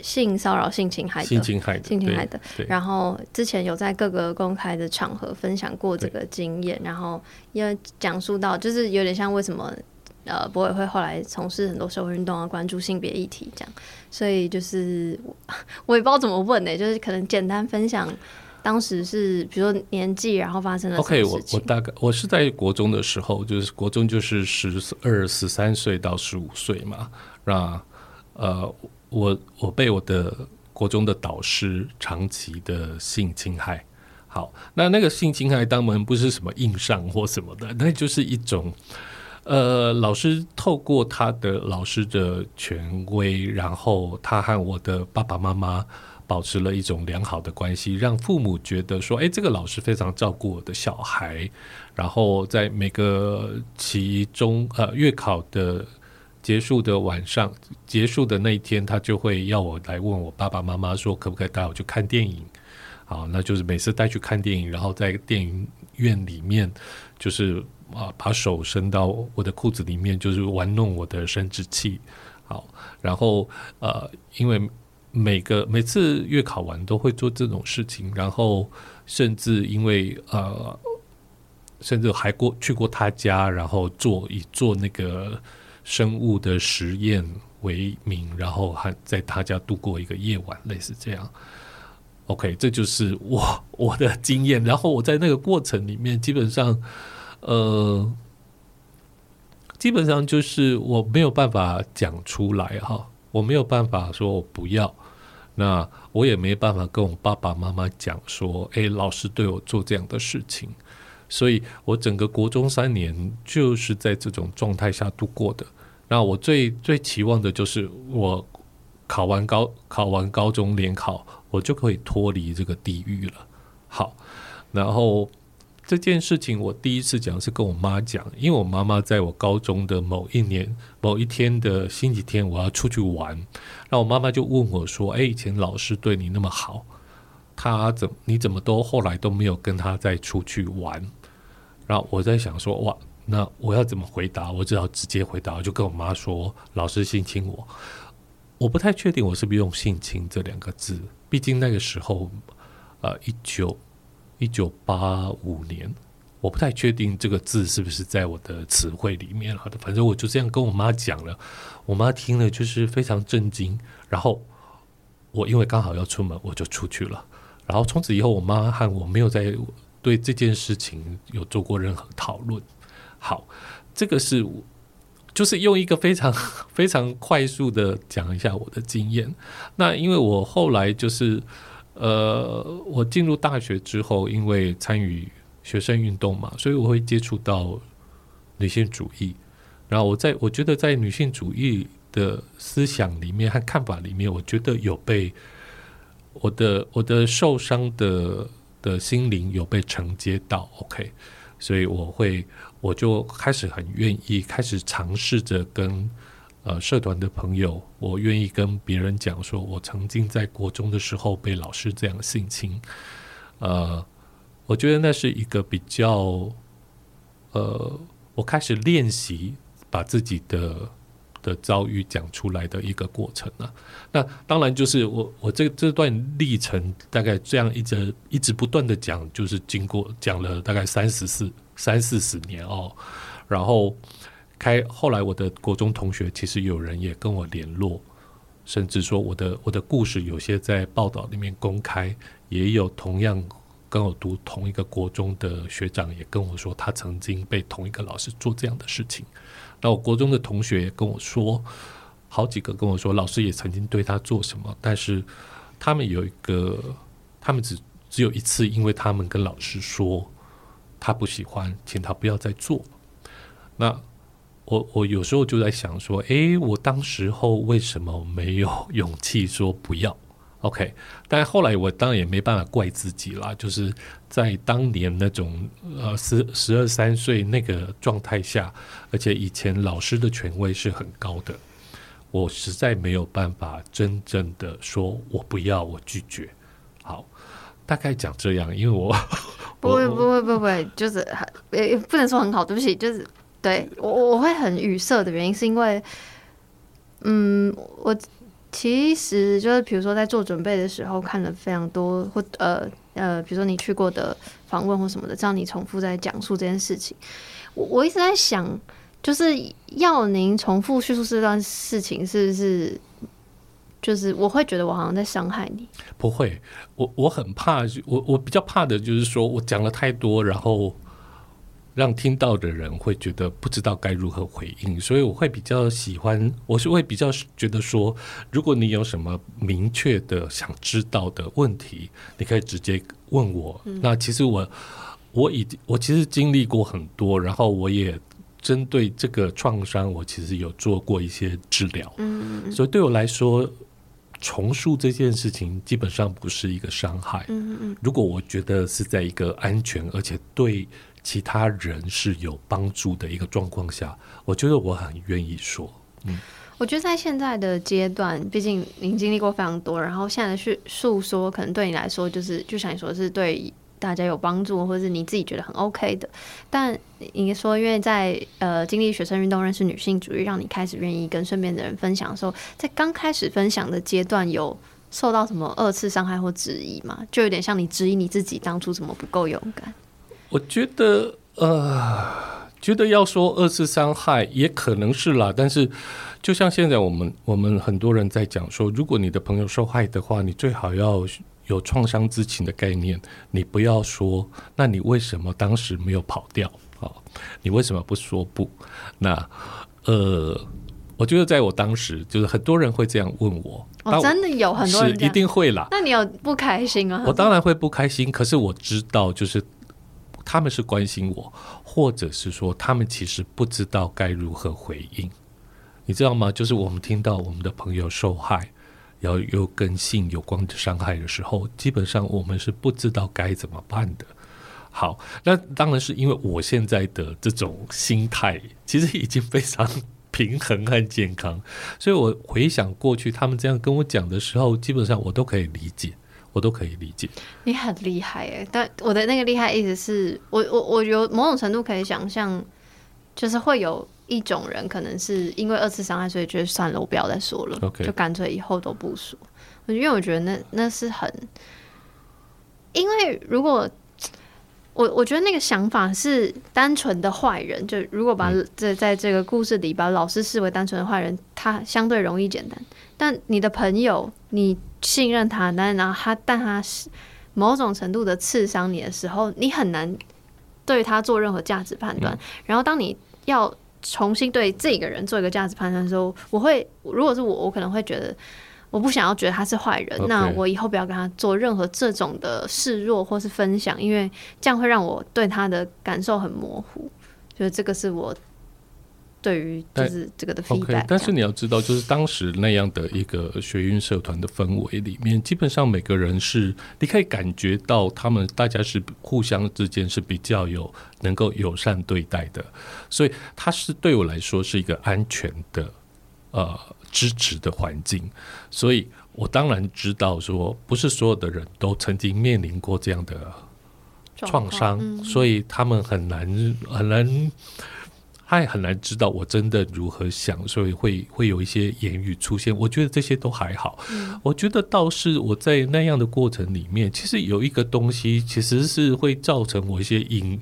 性骚扰、性侵害的、性侵害的、性侵害的。然后之前有在各个公开的场合分享过这个经验，然后因为讲述到，就是有点像为什么呃，博委会后来从事很多社会运动啊，关注性别议题这样。所以就是我，我也不知道怎么问呢、欸，就是可能简单分享当时是比如说年纪，然后发生了。OK，我我大概我是在国中的时候，就是国中就是十二十三岁到十五岁嘛，那呃。我我被我的国中的导师长期的性侵害，好，那那个性侵害当然不是什么硬上或什么的，那就是一种，呃，老师透过他的老师的权威，然后他和我的爸爸妈妈保持了一种良好的关系，让父母觉得说，哎，这个老师非常照顾我的小孩，然后在每个期中呃月考的结束的晚上，结束的那一天，他就会要我来问我爸爸妈妈说，可不可以带我去看电影。好，那就是每次带去看电影，然后在电影院里面，就是啊，把手伸到我的裤子里面，就是玩弄我的生殖器。好，然后呃，因为每个每次月考完都会做这种事情，然后甚至因为呃，甚至还过去过他家，然后做一做那个生物的实验为名，然后还在他家度过一个夜晚，类似这样。OK，这就是我我的经验。然后我在那个过程里面，基本上，呃，基本上就是我没有办法讲出来哈，我没有办法说我不要，那我也没办法跟我爸爸妈妈讲说，哎，老师对我做这样的事情，所以我整个国中三年就是在这种状态下度过的。那我最最期望的就是我考完高考完高中联考。我就可以脱离这个地狱了。好，然后这件事情我第一次讲是跟我妈讲，因为我妈妈在我高中的某一年某一天的星期天，我要出去玩，那我妈妈就问我说：“哎，以前老师对你那么好，他怎你怎么都后来都没有跟他再出去玩？”然后我在想说：“哇，那我要怎么回答？我只好直接回答，我就跟我妈说：老师性侵我。我不太确定我是不是用性侵这两个字。”毕竟那个时候，呃，一九一九八五年，我不太确定这个字是不是在我的词汇里面了。反正我就这样跟我妈讲了，我妈听了就是非常震惊。然后我因为刚好要出门，我就出去了。然后从此以后，我妈和我没有再对这件事情有做过任何讨论。好，这个是。就是用一个非常非常快速的讲一下我的经验。那因为我后来就是，呃，我进入大学之后，因为参与学生运动嘛，所以我会接触到女性主义。然后我在我觉得在女性主义的思想里面和看法里面，我觉得有被我的我的受伤的的心灵有被承接到。OK，所以我会。我就开始很愿意开始尝试着跟呃社团的朋友，我愿意跟别人讲说，我曾经在国中的时候被老师这样性侵，呃，我觉得那是一个比较呃，我开始练习把自己的的遭遇讲出来的一个过程啊。那当然就是我我这这段历程大概这样一直一直不断的讲，就是经过讲了大概三十四。三四十年哦，然后开后来我的国中同学其实有人也跟我联络，甚至说我的我的故事有些在报道里面公开，也有同样跟我读同一个国中的学长也跟我说他曾经被同一个老师做这样的事情。那我国中的同学跟我说，好几个跟我说老师也曾经对他做什么，但是他们有一个，他们只只有一次，因为他们跟老师说。他不喜欢，请他不要再做。那我我有时候就在想说，诶，我当时候为什么没有勇气说不要？OK，但后来我当然也没办法怪自己啦，就是在当年那种呃十十二三岁那个状态下，而且以前老师的权威是很高的，我实在没有办法真正的说我不要，我拒绝。好。大概讲这样，因为我 不会不会不会，就是也不能说很好，对不起，就是对我我会很语塞的原因是因为，嗯，我其实就是比如说在做准备的时候看了非常多或呃呃，比如说你去过的访问或什么的，这样你重复在讲述这件事情，我我一直在想，就是要您重复叙述这段事情，是不是？就是我会觉得我好像在伤害你，不会，我我很怕，我我比较怕的就是说我讲了太多，然后让听到的人会觉得不知道该如何回应，所以我会比较喜欢，我是会比较觉得说，如果你有什么明确的想知道的问题，你可以直接问我，嗯、那其实我我已经我其实经历过很多，然后我也针对这个创伤，我其实有做过一些治疗。嗯，所以对我来说，重塑这件事情基本上不是一个伤害。嗯嗯，如果我觉得是在一个安全而且对其他人是有帮助的一个状况下，我觉得我很愿意说。嗯。我觉得在现在的阶段，毕竟您经历过非常多，然后现在的叙诉说，可能对你来说，就是就像你说，是对大家有帮助，或者是你自己觉得很 OK 的。但你说，因为在呃经历学生运动、认识女性主义，让你开始愿意跟身边的人分享的时候，在刚开始分享的阶段，有受到什么二次伤害或质疑吗？就有点像你质疑你自己当初怎么不够勇敢。我觉得，呃。觉得要说二次伤害也可能是啦，但是就像现在我们我们很多人在讲说，如果你的朋友受害的话，你最好要有创伤知情的概念，你不要说，那你为什么当时没有跑掉啊？你为什么不说不？那呃，我觉得在我当时，就是很多人会这样问我，哦，真的有很多人是一定会啦。那你有不开心啊？我当然会不开心，可是我知道就是。他们是关心我，或者是说他们其实不知道该如何回应，你知道吗？就是我们听到我们的朋友受害，然后又跟性有关的伤害的时候，基本上我们是不知道该怎么办的。好，那当然是因为我现在的这种心态其实已经非常平衡和健康，所以我回想过去他们这样跟我讲的时候，基本上我都可以理解。我都可以理解，你很厉害哎！但我的那个厉害意思是我我我有某种程度可以想象，就是会有一种人可能是因为二次伤害，所以觉得算了，我不要再说了，Okay. 就干脆以后都不说。因为我觉得那那是很，因为如果我我觉得那个想法是单纯的坏人，就如果把这在这个故事里把老师视为单纯的坏人，他相对容易简单。但你的朋友，你。信任他，但然后他，但他是某种程度的刺伤你的时候，你很难对他做任何价值判断。嗯、然后，当你要重新对这个人做一个价值判断的时候，我会，如果是我，我可能会觉得，我不想要觉得他是坏人。那我以后不要跟他做任何这种的示弱或是分享，因为这样会让我对他的感受很模糊。就是这个是我。对于就是这个的 feedback，但是你要知道，就是当时那样的一个学运社团的氛围里面，基本上每个人是你可以感觉到他们大家是互相之间是比较有能够友善对待的，所以他是对我来说是一个安全的呃支持的环境，所以我当然知道说不是所有的人都曾经面临过这样的创伤，嗯、所以他们很难很难。他也很难知道我真的如何想，所以会会有一些言语出现。我觉得这些都还好。嗯、我觉得倒是我在那样的过程里面，其实有一个东西，其实是会造成我一些隐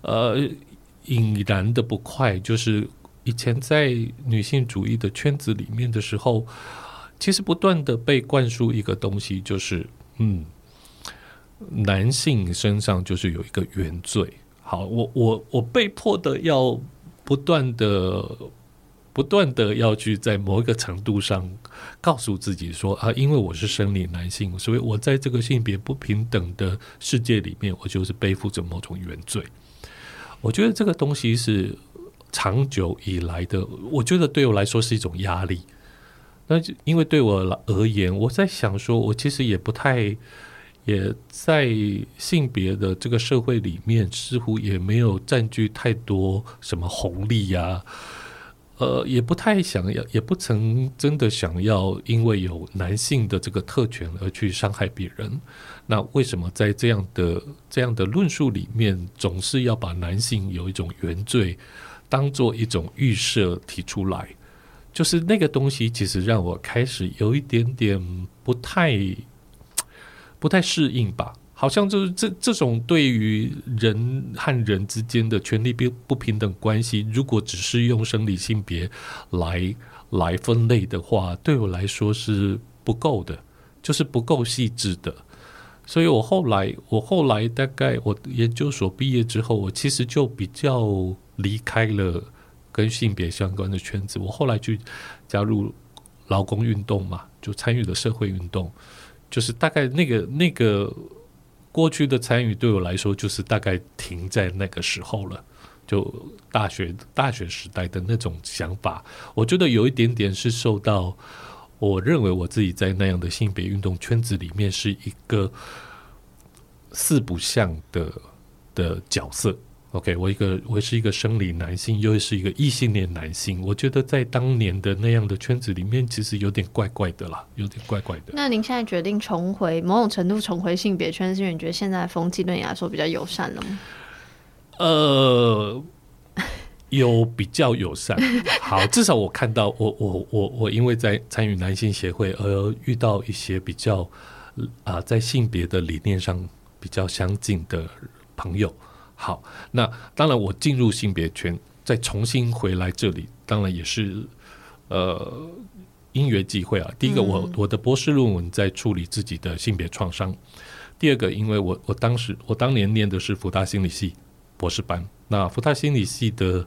呃隐然的不快。就是以前在女性主义的圈子里面的时候，其实不断的被灌输一个东西，就是嗯，男性身上就是有一个原罪。好，我我我被迫的要。不断的、不断的要去在某一个程度上告诉自己说啊，因为我是生理男性，所以我在这个性别不平等的世界里面，我就是背负着某种原罪。我觉得这个东西是长久以来的，我觉得对我来说是一种压力。那就因为对我而言，我在想说，我其实也不太。也在性别的这个社会里面，似乎也没有占据太多什么红利呀、呃，也不太想要，也不曾真的想要，因为有男性的这个特权而去伤害别人。那为什么在这样的这样的论述里面，总是要把男性有一种原罪当做一种预设提出来？就是那个东西，其实让我开始有一点点不太。不太适应吧？好像就是这这种对于人和人之间的权利不不平等关系，如果只是用生理性别来来分类的话，对我来说是不够的，就是不够细致的。所以我后来，我后来大概我研究所毕业之后，我其实就比较离开了跟性别相关的圈子。我后来去加入劳工运动嘛，就参与了社会运动。就是大概那个那个过去的参与对我来说，就是大概停在那个时候了，就大学大学时代的那种想法。我觉得有一点点是受到，我认为我自己在那样的性别运动圈子里面是一个四不像的的角色。OK，我一个我是一个生理男性，又是一个异性恋男性。我觉得在当年的那样的圈子里面，其实有点怪怪的啦，有点怪怪的。那您现在决定重回某种程度重回性别圈，是因为你觉得现在的风气对你来说比较友善了吗？呃，有比较友善。好，至少我看到我我我我因为在参与男性协会而遇到一些比较啊、呃，在性别的理念上比较相近的朋友。好，那当然，我进入性别圈，再重新回来这里，当然也是呃因缘际会啊。第一个我，我我的博士论文在处理自己的性别创伤；第二个，因为我我当时我当年念的是福大心理系博士班，那福大心理系的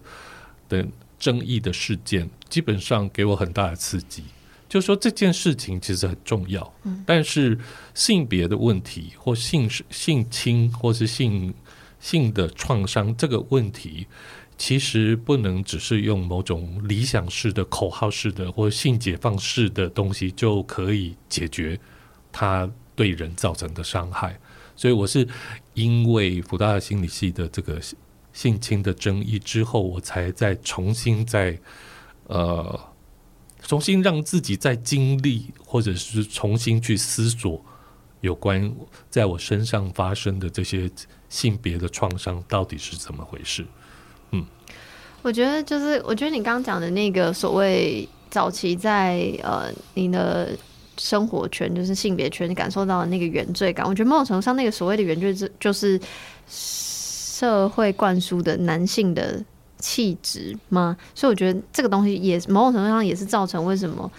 的争议的事件，基本上给我很大的刺激。就是说这件事情其实很重要，但是性别的问题或性性侵或是性。性的创伤这个问题，其实不能只是用某种理想式的、口号式的或性解放式的东西就可以解决它对人造成的伤害。所以，我是因为福大的心理系的这个性侵的争议之后，我才再重新再呃重新让自己再经历，或者是重新去思索有关在我身上发生的这些。性别的创伤到底是怎么回事？嗯，我觉得就是，我觉得你刚刚讲的那个所谓早期在呃你的生活圈，就是性别圈，你感受到的那个原罪感，我觉得某种程度上，那个所谓的原罪，是就是社会灌输的男性的气质吗？所以我觉得这个东西也某种程度上也是造成为什么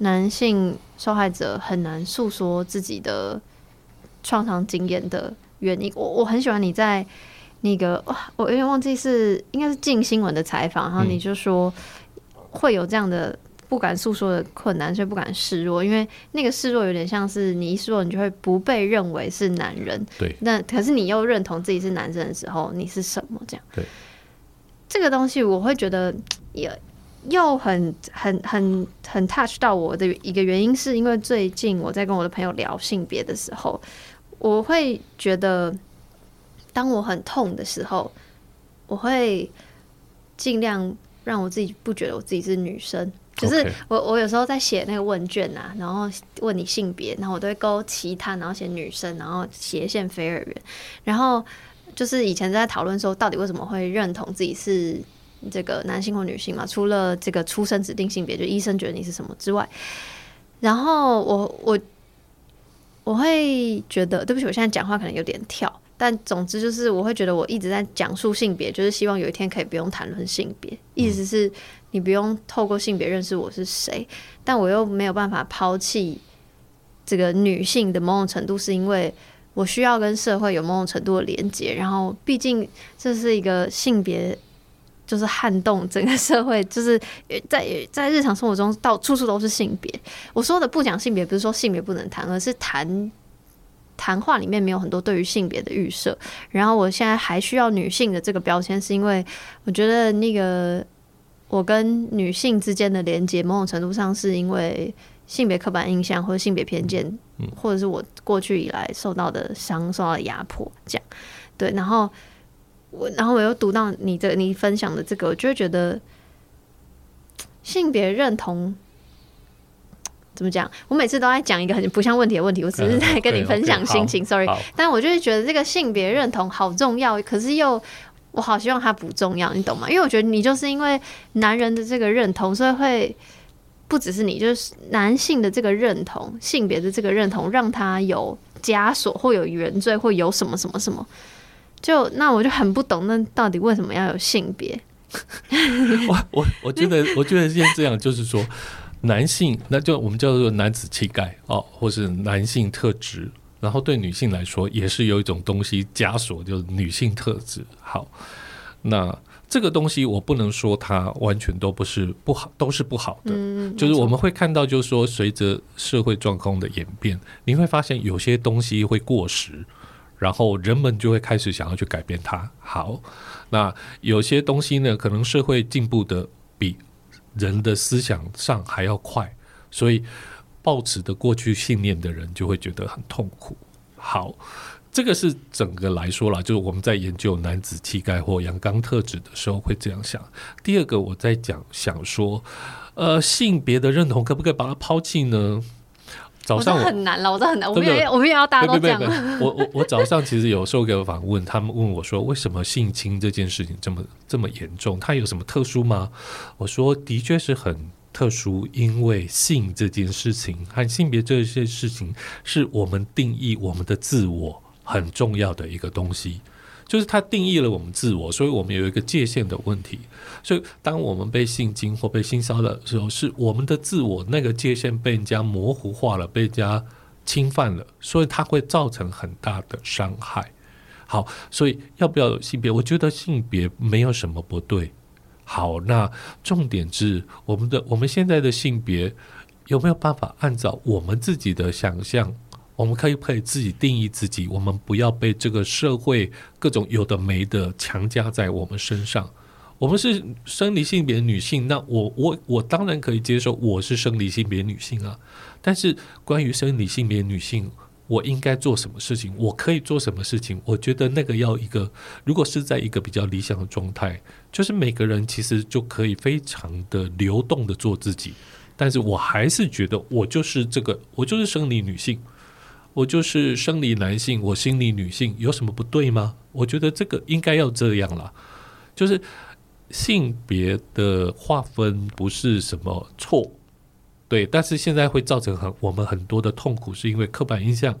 男性受害者很难诉说自己的创伤经验的。原因，我我很喜欢你在那个哇，我有点忘记是应该是进新闻的采访，然后你就说会有这样的不敢诉说的困难，所以不敢示弱，因为那个示弱有点像是你一示弱，你就会不被认为是男人。对。那可是你又认同自己是男生的时候，你是什么？这样。对。这个东西我会觉得也又很很很很 touch 到我的一个原因，是因为最近我在跟我的朋友聊性别的时候。我会觉得，当我很痛的时候，我会尽量让我自己不觉得我自己是女生。就是我，我有时候在写那个问卷啊，然后问你性别，然后我都会勾其他，然后写女生，然后斜线非二元。然后就是以前在讨论说，到底为什么会认同自己是这个男性或女性嘛？除了这个出生指定性别，就医生觉得你是什么之外，然后我我。我会觉得，对不起，我现在讲话可能有点跳，但总之就是，我会觉得我一直在讲述性别，就是希望有一天可以不用谈论性别，意思是你不用透过性别认识我是谁，但我又没有办法抛弃这个女性的某种程度，是因为我需要跟社会有某种程度的连接，然后毕竟这是一个性别。就是撼动整个社会，就是在在日常生活中到处处都是性别。我说的不讲性别，不是说性别不能谈，而是谈谈话里面没有很多对于性别的预设。然后我现在还需要女性的这个标签，是因为我觉得那个我跟女性之间的连接，某种程度上是因为性别刻板印象或者性别偏见，或者是我过去以来受到的伤、受到的压迫，这样对，然后。我然后我又读到你这你分享的这个，我就会觉得性别认同怎么讲？我每次都在讲一个很不像问题的问题，我只是在跟你分享心情。Sorry，但我就是觉得这个性别认同好重要，可是又我好希望它不重要，你懂吗？因为我觉得你就是因为男人的这个认同，所以会不只是你，就是男性的这个认同，性别的这个认同，让他有枷锁，或有原罪，或有什么什么什么。就那我就很不懂，那到底为什么要有性别？我我我觉得我觉得先这样，就是说男性，那就我们叫做男子气概哦，或是男性特质，然后对女性来说也是有一种东西枷锁，就是女性特质。好，那这个东西我不能说它完全都不是不好，都是不好的。嗯，就是我们会看到，就是说随着社会状况的演变，你会发现有些东西会过时。然后人们就会开始想要去改变它。好，那有些东西呢，可能社会进步的比人的思想上还要快，所以抱持的过去信念的人就会觉得很痛苦。好，这个是整个来说啦，就是我们在研究男子气概或阳刚特质的时候会这样想。第二个，我在讲想说，呃，性别的认同可不可以把它抛弃呢？早上很难了，我这很难。我们也我们也要大家都这样。我我我早上其实有受过访问，他们问我说，为什么性侵这件事情这么这么严重？它有什么特殊吗？我说的确是很特殊，因为性这件事情和性别这些事情是我们定义我们的自我很重要的一个东西。就是它定义了我们自我，所以我们有一个界限的问题。所以当我们被性侵或被性骚扰的时候，是我们的自我那个界限被人家模糊化了，被人家侵犯了，所以它会造成很大的伤害。好，所以要不要性别？我觉得性别没有什么不对。好，那重点是我们的我们现在的性别有没有办法按照我们自己的想象？我们可以可以自己定义自己，我们不要被这个社会各种有的没的强加在我们身上。我们是生理性别女性，那我我我当然可以接受我是生理性别女性啊。但是关于生理性别女性，我应该做什么事情？我可以做什么事情？我觉得那个要一个，如果是在一个比较理想的状态，就是每个人其实就可以非常的流动的做自己。但是我还是觉得我就是这个，我就是生理女性。我就是生理男性，我心理女性，有什么不对吗？我觉得这个应该要这样啦，就是性别的划分不是什么错，对，但是现在会造成很我们很多的痛苦，是因为刻板印象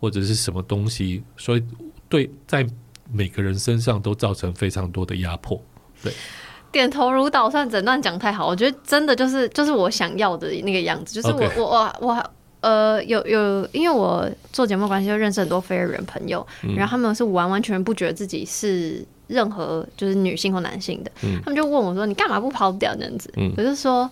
或者是什么东西，所以对在每个人身上都造成非常多的压迫。对，点头如捣蒜，整段讲太好，我觉得真的就是就是我想要的那个样子，就是我.我我我。呃，有有，因为我做节目关系，就认识很多非二元朋友，嗯、然后他们是完完全全不觉得自己是任何就是女性或男性的，嗯、他们就问我说：“你干嘛不抛掉这样子？”嗯、我就说：“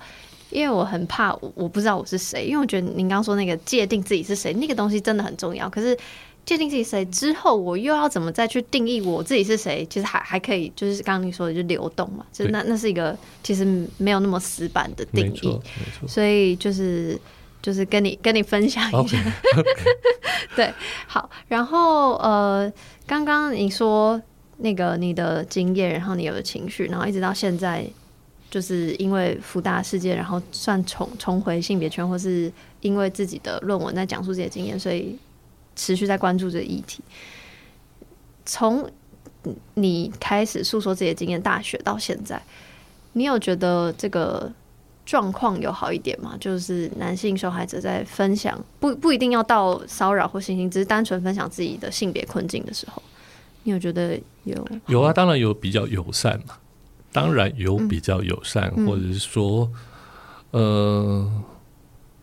因为我很怕我，我不知道我是谁，因为我觉得您刚刚说那个界定自己是谁那个东西真的很重要。可是界定自己谁之后，我又要怎么再去定义我自己是谁？其实还还可以，就是刚刚你说的，就流动嘛，就那那是一个其实没有那么死板的定义，所以就是。”就是跟你跟你分享一下，okay, okay. 对，好，然后呃，刚刚你说那个你的经验，然后你有的情绪，然后一直到现在，就是因为福大事件，然后算重重回性别圈，或是因为自己的论文在讲述这些经验，所以持续在关注这个议题。从你开始诉说这些经验，大学到现在，你有觉得这个？状况有好一点吗？就是男性受害者在分享，不不一定要到骚扰或性侵，只是单纯分享自己的性别困境的时候，你有觉得有？有啊，当然有比较友善嘛，当然有比较友善，嗯、或者是说，嗯、呃，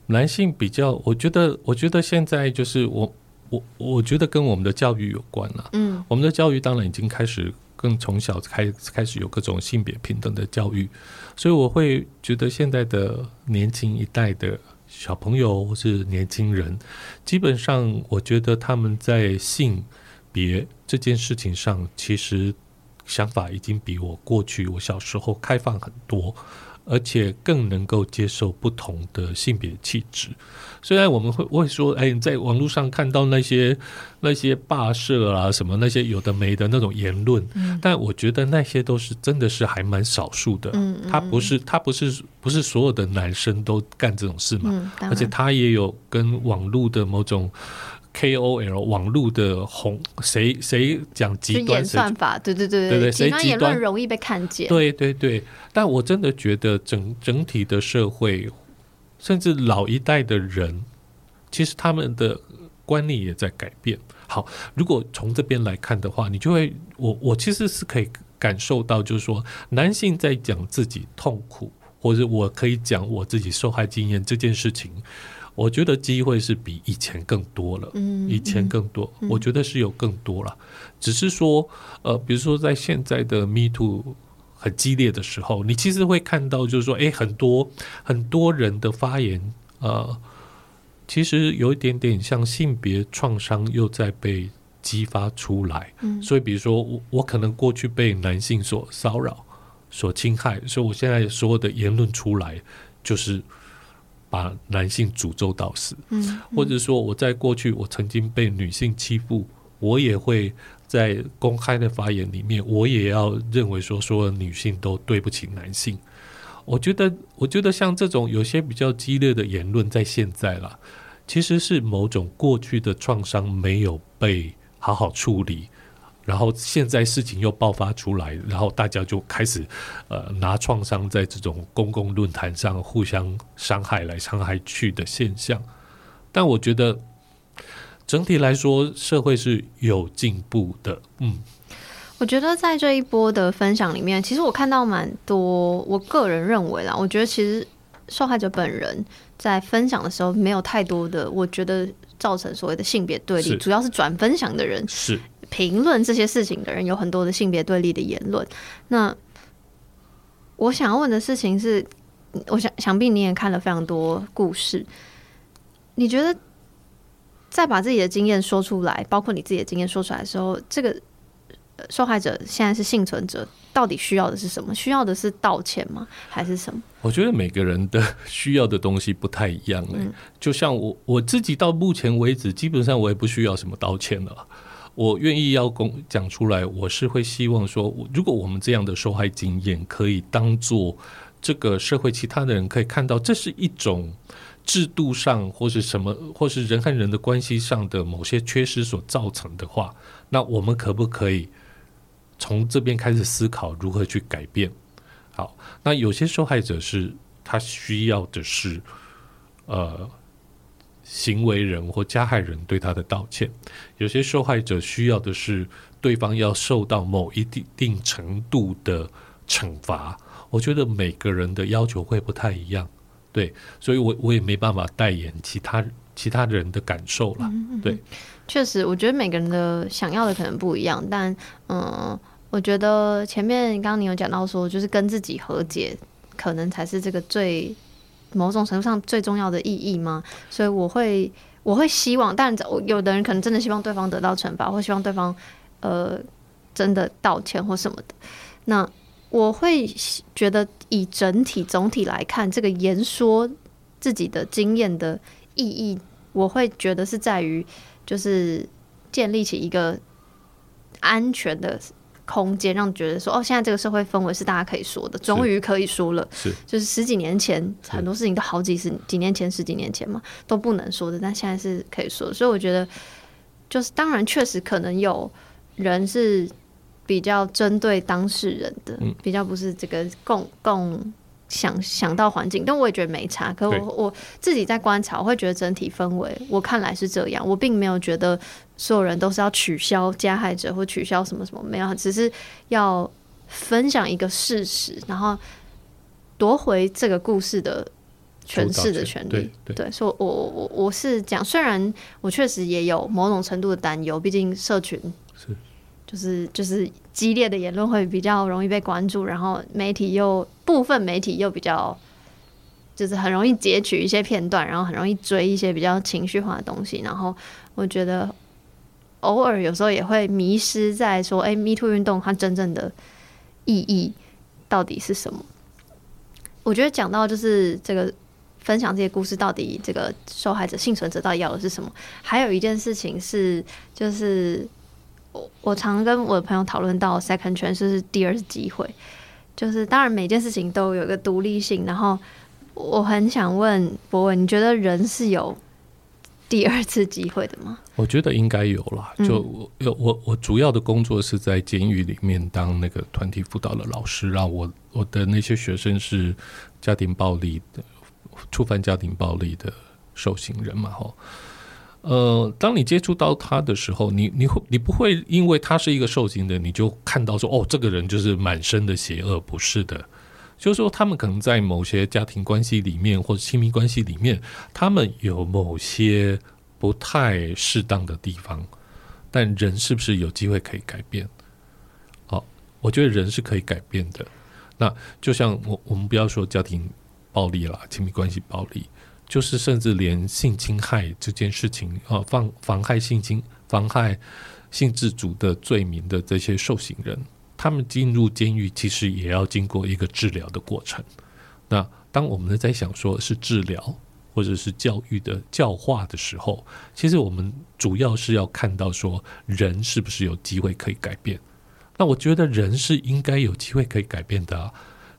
男性比较，我觉得，我觉得现在就是我我我觉得跟我们的教育有关了。嗯，我们的教育当然已经开始。更从小开开始有各种性别平等的教育，所以我会觉得现在的年轻一代的小朋友或是年轻人，基本上我觉得他们在性别这件事情上，其实想法已经比我过去我小时候开放很多。而且更能够接受不同的性别气质。虽然我们会会说，哎，你在网络上看到那些那些霸社啊，什么那些有的没的那种言论，嗯、但我觉得那些都是真的是还蛮少数的。嗯，他不是他不是不是所有的男生都干这种事嘛？嗯、而且他也有跟网络的某种。KOL 网络的红，谁谁讲极端算法？对对对对对，极端言论容易被看见。对对对，但我真的觉得整整体的社会，甚至老一代的人，其实他们的观念也在改变。好，如果从这边来看的话，你就会，我我其实是可以感受到，就是说，男性在讲自己痛苦，或者我可以讲我自己受害经验这件事情。我觉得机会是比以前更多了，嗯，以前更多，嗯，我觉得是有更多了。只是说，呃，比如说在现在的 Me Too 很激烈的时候，你其实会看到，就是说，诶，很多很多人的发言，呃，其实有一点点像性别创伤又在被激发出来。嗯，所以比如说我我可能过去被男性所骚扰、所侵害，所以我现在所有的言论出来就是把男性诅咒到死。嗯，或者说我在过去我曾经被女性欺负，我也会在公开的发言里面，我也要认为说所有女性都对不起男性。我觉得，我觉得像这种有些比较激烈的言论，在现在啦，其实是某种过去的创伤没有被好好处理，然后现在事情又爆发出来，然后大家就开始呃拿创伤在这种公共论坛上互相伤害来伤害去的现象。但我觉得整体来说，社会是有进步的，嗯。我觉得在这一波的分享里面，其实我看到蛮多。我个人认为啦，我觉得其实受害者本人在分享的时候，没有太多的，我觉得造成所谓的性别对立。主要是转分享的人是评论这些事情的人，有很多的性别对立的言论。那我想要问的事情是，我想想必你也看了非常多故事，你觉得在把自己的经验说出来，包括你自己的经验说出来的时候，这个。受害者现在是幸存者，到底需要的是什么？需要的是道歉吗？还是什么？我觉得每个人的需要的东西不太一样，欸。嗯，就像我我自己到目前为止，基本上我也不需要什么道歉了。我愿意要公讲出来，我是会希望说，如果我们这样的受害经验可以当做这个社会其他的人可以看到，这是一种制度上或是什么，或是人和人的关系上的某些缺失所造成的话，那我们可不可以？从这边开始思考如何去改变。好，那有些受害者是他需要的是，呃，行为人或加害人对他的道歉；有些受害者需要的是对方要受到某一定程度的惩罚。我觉得每个人的要求会不太一样，对，所以我我也没办法代言其他其他人的感受了，对。确实，我觉得每个人的想要的可能不一样，但嗯，我觉得前面刚刚你有讲到说，就是跟自己和解，可能才是这个最某种程度上最重要的意义吗？所以我会我会希望，但有的人可能真的希望对方得到惩罚，或希望对方呃真的道歉或什么的。那我会觉得以整体总体来看，这个言说自己的经验的意义，我会觉得是在于。就是建立起一个安全的空间，让觉得说哦，现在这个社会氛围是大家可以说的，终于可以说了。是，就是十几年前很多事情都好几十几年前、十几年前嘛都不能说的，但现在是可以说的。所以我觉得，就是当然确实可能有人是比较针对当事人的，嗯、比较不是这个共共。想想到环境，但我也觉得没差。可我我自己在观察，我会觉得整体氛围，我看来是这样。我并没有觉得所有人都是要取消加害者或取消什么什么，没有，只是要分享一个事实，然后夺回这个故事的诠释的权利。对，所以我我我是讲，虽然我确实也有某种程度的担忧，毕竟社群是。就是就是激烈的言论会比较容易被关注，然后媒体又部分媒体又比较就是很容易截取一些片段，然后很容易追一些比较情绪化的东西，然后我觉得偶尔有时候也会迷失在说，哎，Me Too 运动它真正的意义到底是什么？我觉得讲到就是这个分享这些故事，到底这个受害者、幸存者到底要的是什么？还有一件事情是就是。我常跟我的朋友讨论到 second chance 是第二次机会，就是当然每件事情都有一个独立性。然后我很想问博文，你觉得人是有第二次机会的吗？我觉得应该有啦。就我我我主要的工作是在监狱里面当那个团体辅导的老师，让我我的那些学生是家庭暴力的触犯家庭暴力的受刑人嘛，吼。呃，当你接触到他的时候，你你会你不会因为他是一个受刑的，你就看到说哦，这个人就是满身的邪恶，不是的。就是说，他们可能在某些家庭关系里面或者亲密关系里面，他们有某些不太适当的地方，但人是不是有机会可以改变？好，我觉得人是可以改变的。那就像我我们不要说家庭暴力啦，亲密关系暴力。就是甚至连性侵害这件事情啊，妨妨害性侵、妨害性自主的罪名的这些受刑人，他们进入监狱其实也要经过一个治疗的过程。那当我们在想说是治疗或者是教育的教化的时候，其实我们主要是要看到说人是不是有机会可以改变。那我觉得人是应该有机会可以改变的啊。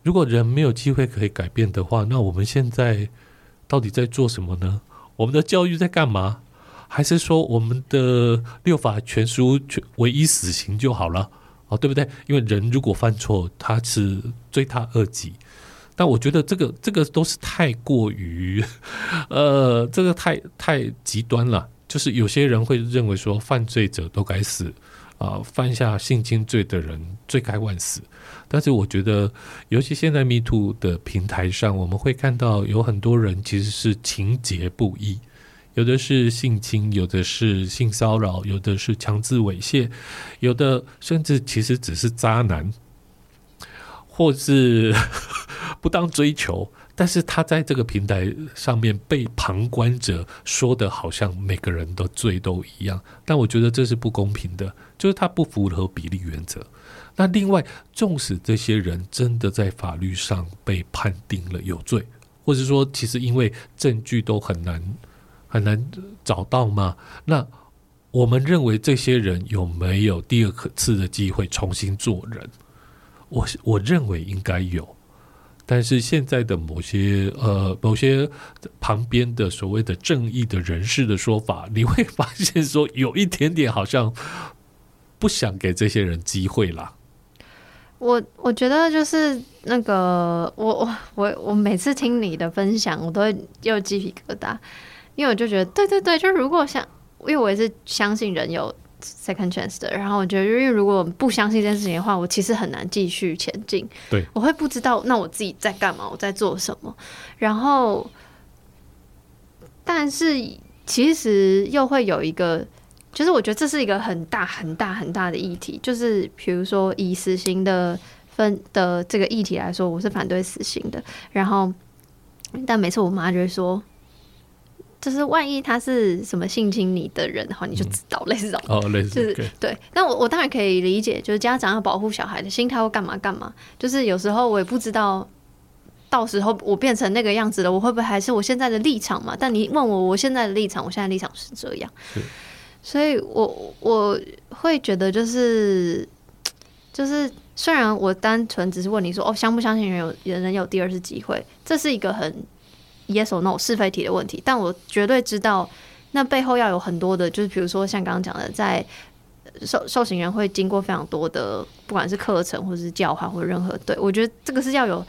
如果人没有机会可以改变的话，那我们现在到底在做什么呢？我们的教育在干嘛？还是说我们的六法全书全唯一死刑就好了？哦，对不对？因为人如果犯错，他是罪大恶极。但我觉得这个这个都是太过于，呃，这个太太极端了。就是有些人会认为说，犯罪者都该死。啊、犯下性侵罪的人罪该万死。但是我觉得，尤其现在 Me Too 的平台上，我们会看到有很多人其实是情节不一，有的是性侵，有的是性骚扰，有的是强制猥亵，有的甚至其实只是渣男，或是 不当追求。但是他在这个平台上面被旁观者说的好像每个人的罪都一样，但我觉得这是不公平的，就是他不符合比例原则。那另外，纵使这些人真的在法律上被判定了有罪，或者说其实因为证据都很难很难找到嘛，那我们认为这些人有没有第二次的机会重新做人？我我认为应该有。但是现在的某些呃某些旁边的所谓的正义的人士的说法，你会发现说有一点点好像不想给这些人机会啦。我我觉得就是那个我我我我每次听你的分享，我都会又鸡皮疙瘩，因为我就觉得对对对，就如果想，因为我也是相信人有。Second chance 的，然后我觉得，因为如果不相信这件事情的话，我其实很难继续前进。对，我会不知道那我自己在干嘛，我在做什么。然后，但是其实又会有一个，就是我觉得这是一个很大很大很大的议题。就是比如说以死刑的分的这个议题来说，我是反对死刑的。然后，但每次我妈就会说。就是万一他是什么性侵你的人的话，你就知道类似这种哦，类似就是对。但我我当然可以理解，就是家长要保护小孩的心态会干嘛干嘛。就是有时候我也不知道，到时候我变成那个样子了，我会不会还是我现在的立场嘛？但你问我我现在的立场，我现在的立场是这样。所以我我会觉得就是就是，虽然我单纯只是问你说哦，相不相信人有人人有第二次机会，这是一个很。Yes or no 是非题的问题，但我绝对知道，那背后要有很多的，就是比如说像刚刚讲的，在受受刑人会经过非常多的，不管是课程或者是教化或者任何，对，我觉得这个是要有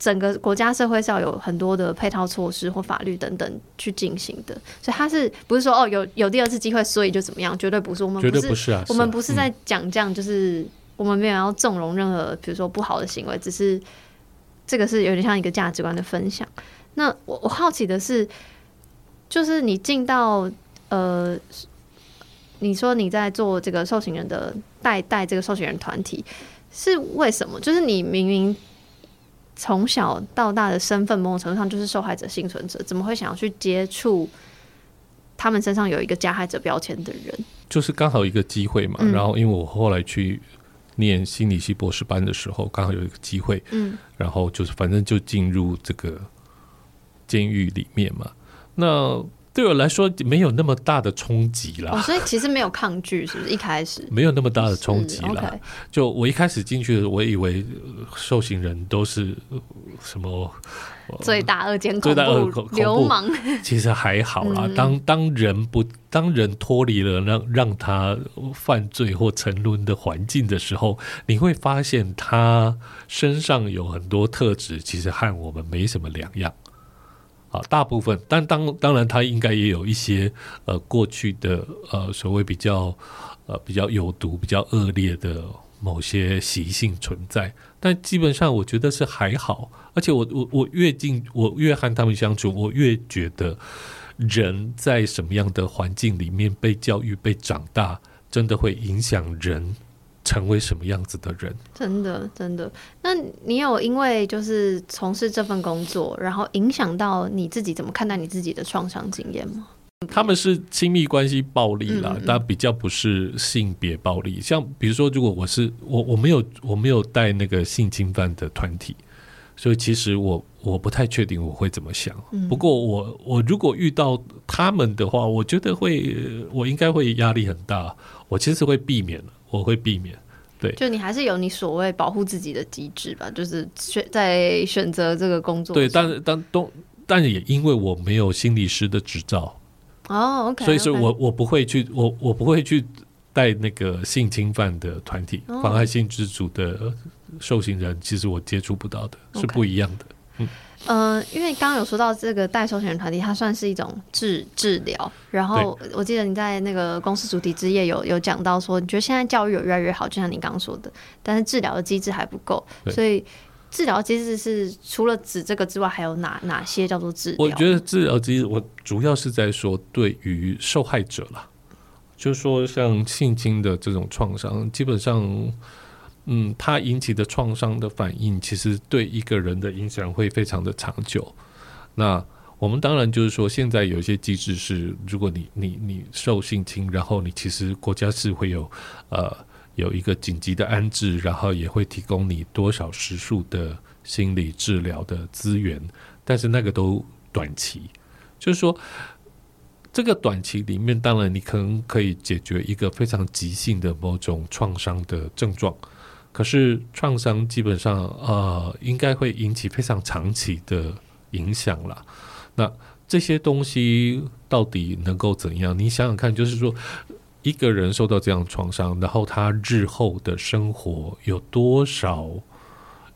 整个国家社会是要有很多的配套措施或法律等等去进行的，所以他是不是说哦有有第二次机会，所以就怎么样？绝对不是，我们不是，绝对不是啊，我们不是在讲这样，就是我们没有要纵容任何比如说不好的行为，只是这个是有点像一个价值观的分享。那我我好奇的是，就是你进到呃，你说你在做这个受刑人的带带这个受刑人团体，是为什么？就是你明明从小到大的身份某种程度上就是受害者幸存者，怎么会想要去接触他们身上有一个加害者标签的人？就是刚好一个机会嘛。嗯、然后因为我后来去念心理系博士班的时候，刚好有一个机会，嗯，然后就是反正就进入这个。监狱里面嘛，那对我来说没有那么大的冲击啦。所以其实没有抗拒，是不是一开始 没有那么大的冲击啦？就我一开始进去的时候，我以为受刑人都是什么罪大恶极、罪大恶极、流氓。其实还好啦。当当人不当人脱离了让让他犯罪或沉沦的环境的时候，你会发现他身上有很多特质，其实和我们没什么两样。啊，大部分，但当当然，他应该也有一些呃过去的呃所谓比较呃比较有毒、比较恶劣的某些习性存在，但基本上我觉得是还好。而且我我我越近，我越和他们相处，我越觉得人在什么样的环境里面被教育、被长大，真的会影响人。成为什么样子的人？真的，真的。那你有因为就是从事这份工作，然后影响到你自己怎么看待你自己的创伤经验吗？他们是亲密关系暴力啦，但、嗯、比较不是性别暴力。像比如说，如果我是我我没有我没有带那个性侵犯的团体，所以其实我我不太确定我会怎么想。嗯、不过我我如果遇到他们的话，我觉得会我应该会压力很大。我其实会避免，我会避免。对，就你还是有你所谓保护自己的机制吧，就是选在选择这个工作。对，但是但都。但也因为我没有心理师的执照，哦，OK，所以说我我不会去，我我不会去带那个性侵犯的团体，妨害性自主的受刑人，其实我接触不到的，是不一样的。嗯，呃，因为刚刚有说到这个带受刑人团体，它算是一种治治疗。然后我记得你在那个公司主题之夜有有讲到说，你觉得现在教育有越来越好，就像你刚刚说的，但是治疗的机制还不够，所以。治疗机制是除了指这个之外，还有哪哪些叫做治疗？我觉得治疗机制，我主要是在说对于受害者啦，就是说像性侵的这种创伤，基本上，嗯，它引起的创伤的反应，其实对一个人的影响会非常的长久。那我们当然就是说，现在有一些机制是，如果你你你受性侵，然后你其实国家是会有呃。有一个紧急的安置，然后也会提供你多少时数的心理治疗的资源，但是那个都短期，就是说，这个短期里面，当然你可能可以解决一个非常急性的某种创伤的症状，可是创伤基本上呃，应该会引起非常长期的影响了。那这些东西到底能够怎样？你想想看，就是说。一个人受到这样创伤，然后他日后的生活有多少，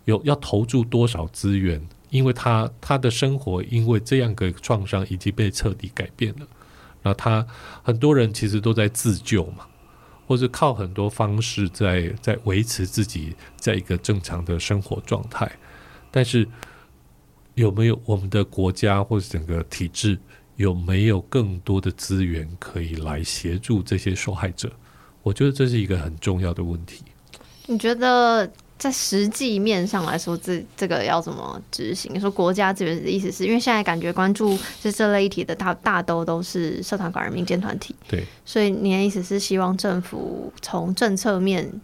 有要投注多少资源？因为他他的生活因为这样个创伤已经被彻底改变了。那他很多人其实都在自救嘛，或者靠很多方式在在维持自己在一个正常的生活状态。但是有没有我们的国家或者整个体制？有没有更多的资源可以来协助这些受害者？我觉得这是一个很重要的问题。你觉得在实际面上来说，这这个要怎么执行？你说国家这边的意思是因为现在感觉关注这这类议题的大大都都是社团法人民间团体，对，所以你的意思是希望政府从政策面，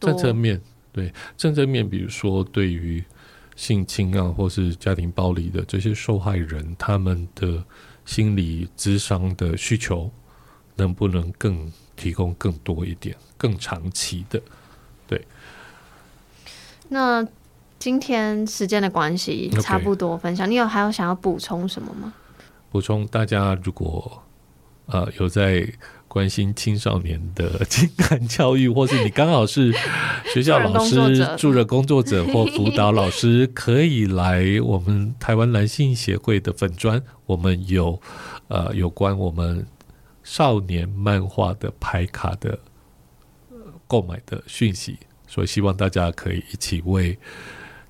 政策面对政策面，比如说对于。性侵啊，或是家庭暴力的这些受害人，他们的心理智商的需求，能不能更提供更多一点、更长期的？对。那今天时间的关系，差不多分享。你有还有想要补充什么吗？补充，大家如果呃有在。关心青少年的情感教育，或是你刚好是学校老师、助人工作者或辅导老师，可以来我们台湾男性协会的粉专，我们有呃有关我们少年漫画的牌卡的购买的讯息，所以希望大家可以一起为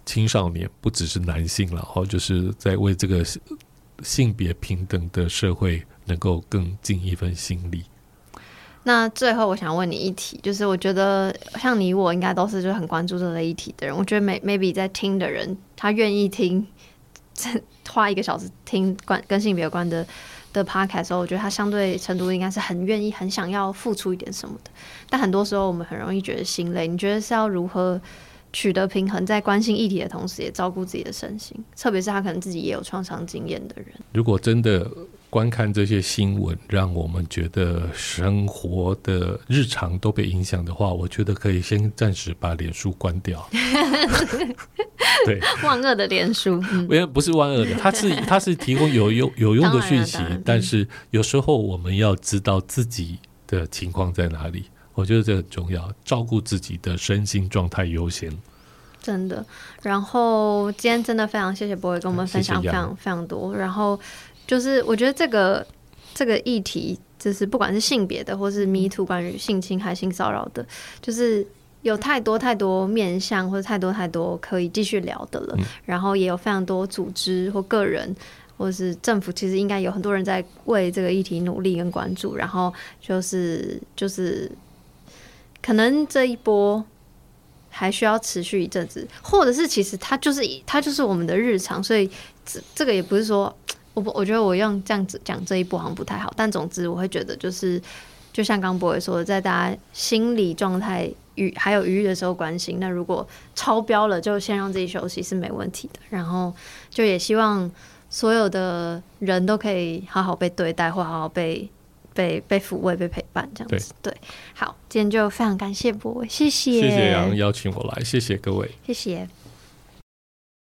青少年，不只是男性了，然后就是在为这个性别平等的社会能够更尽一份心力。那最后我想问你一题，就是我觉得像你我应该都是就很关注这类议题的人。我觉得 maybe 在听的人，他愿意听，花一个小时听关跟性别有关的的 podcast 时候，我觉得他相对成都应该是很愿意、很想要付出一点什么的。但很多时候我们很容易觉得心累。你觉得是要如何取得平衡，在关心议题的同时，也照顾自己的身心？特别是他可能自己也有创伤经验的人，如果真的。观看这些新闻，让我们觉得生活的日常都被影响的话，我觉得可以先暂时把脸书关掉。对，万恶的脸书，不、嗯、不是万恶的，它是它是提供有用有用的讯息，但是有时候我们要知道自己的情况在哪里，我觉得这很重要，照顾自己的身心状态优先。真的，然后今天真的非常谢谢博伟跟我们分享非常非常多，然后。就是我觉得这个这个议题，就是不管是性别的，或是 Me Too 关于性侵还、性骚扰的，就是有太多太多面向，或者太多太多可以继续聊的了。嗯、然后也有非常多组织或个人，或是政府，其实应该有很多人在为这个议题努力跟关注。然后就是就是，可能这一波还需要持续一阵子，或者是其实它就是它就是我们的日常，所以这这个也不是说。我我觉得我用这样子讲这一步好像不太好，但总之我会觉得就是，就像刚博伟说的，在大家心理状态余还有余裕的时候关心，那如果超标了，就先让自己休息是没问题的。然后就也希望所有的人都可以好好被对待，或好好被。被被抚慰、被陪伴，这样子对，对。好，今天就非常感谢博伟，谢谢，谢谢杨邀请我来，谢谢各位，谢谢。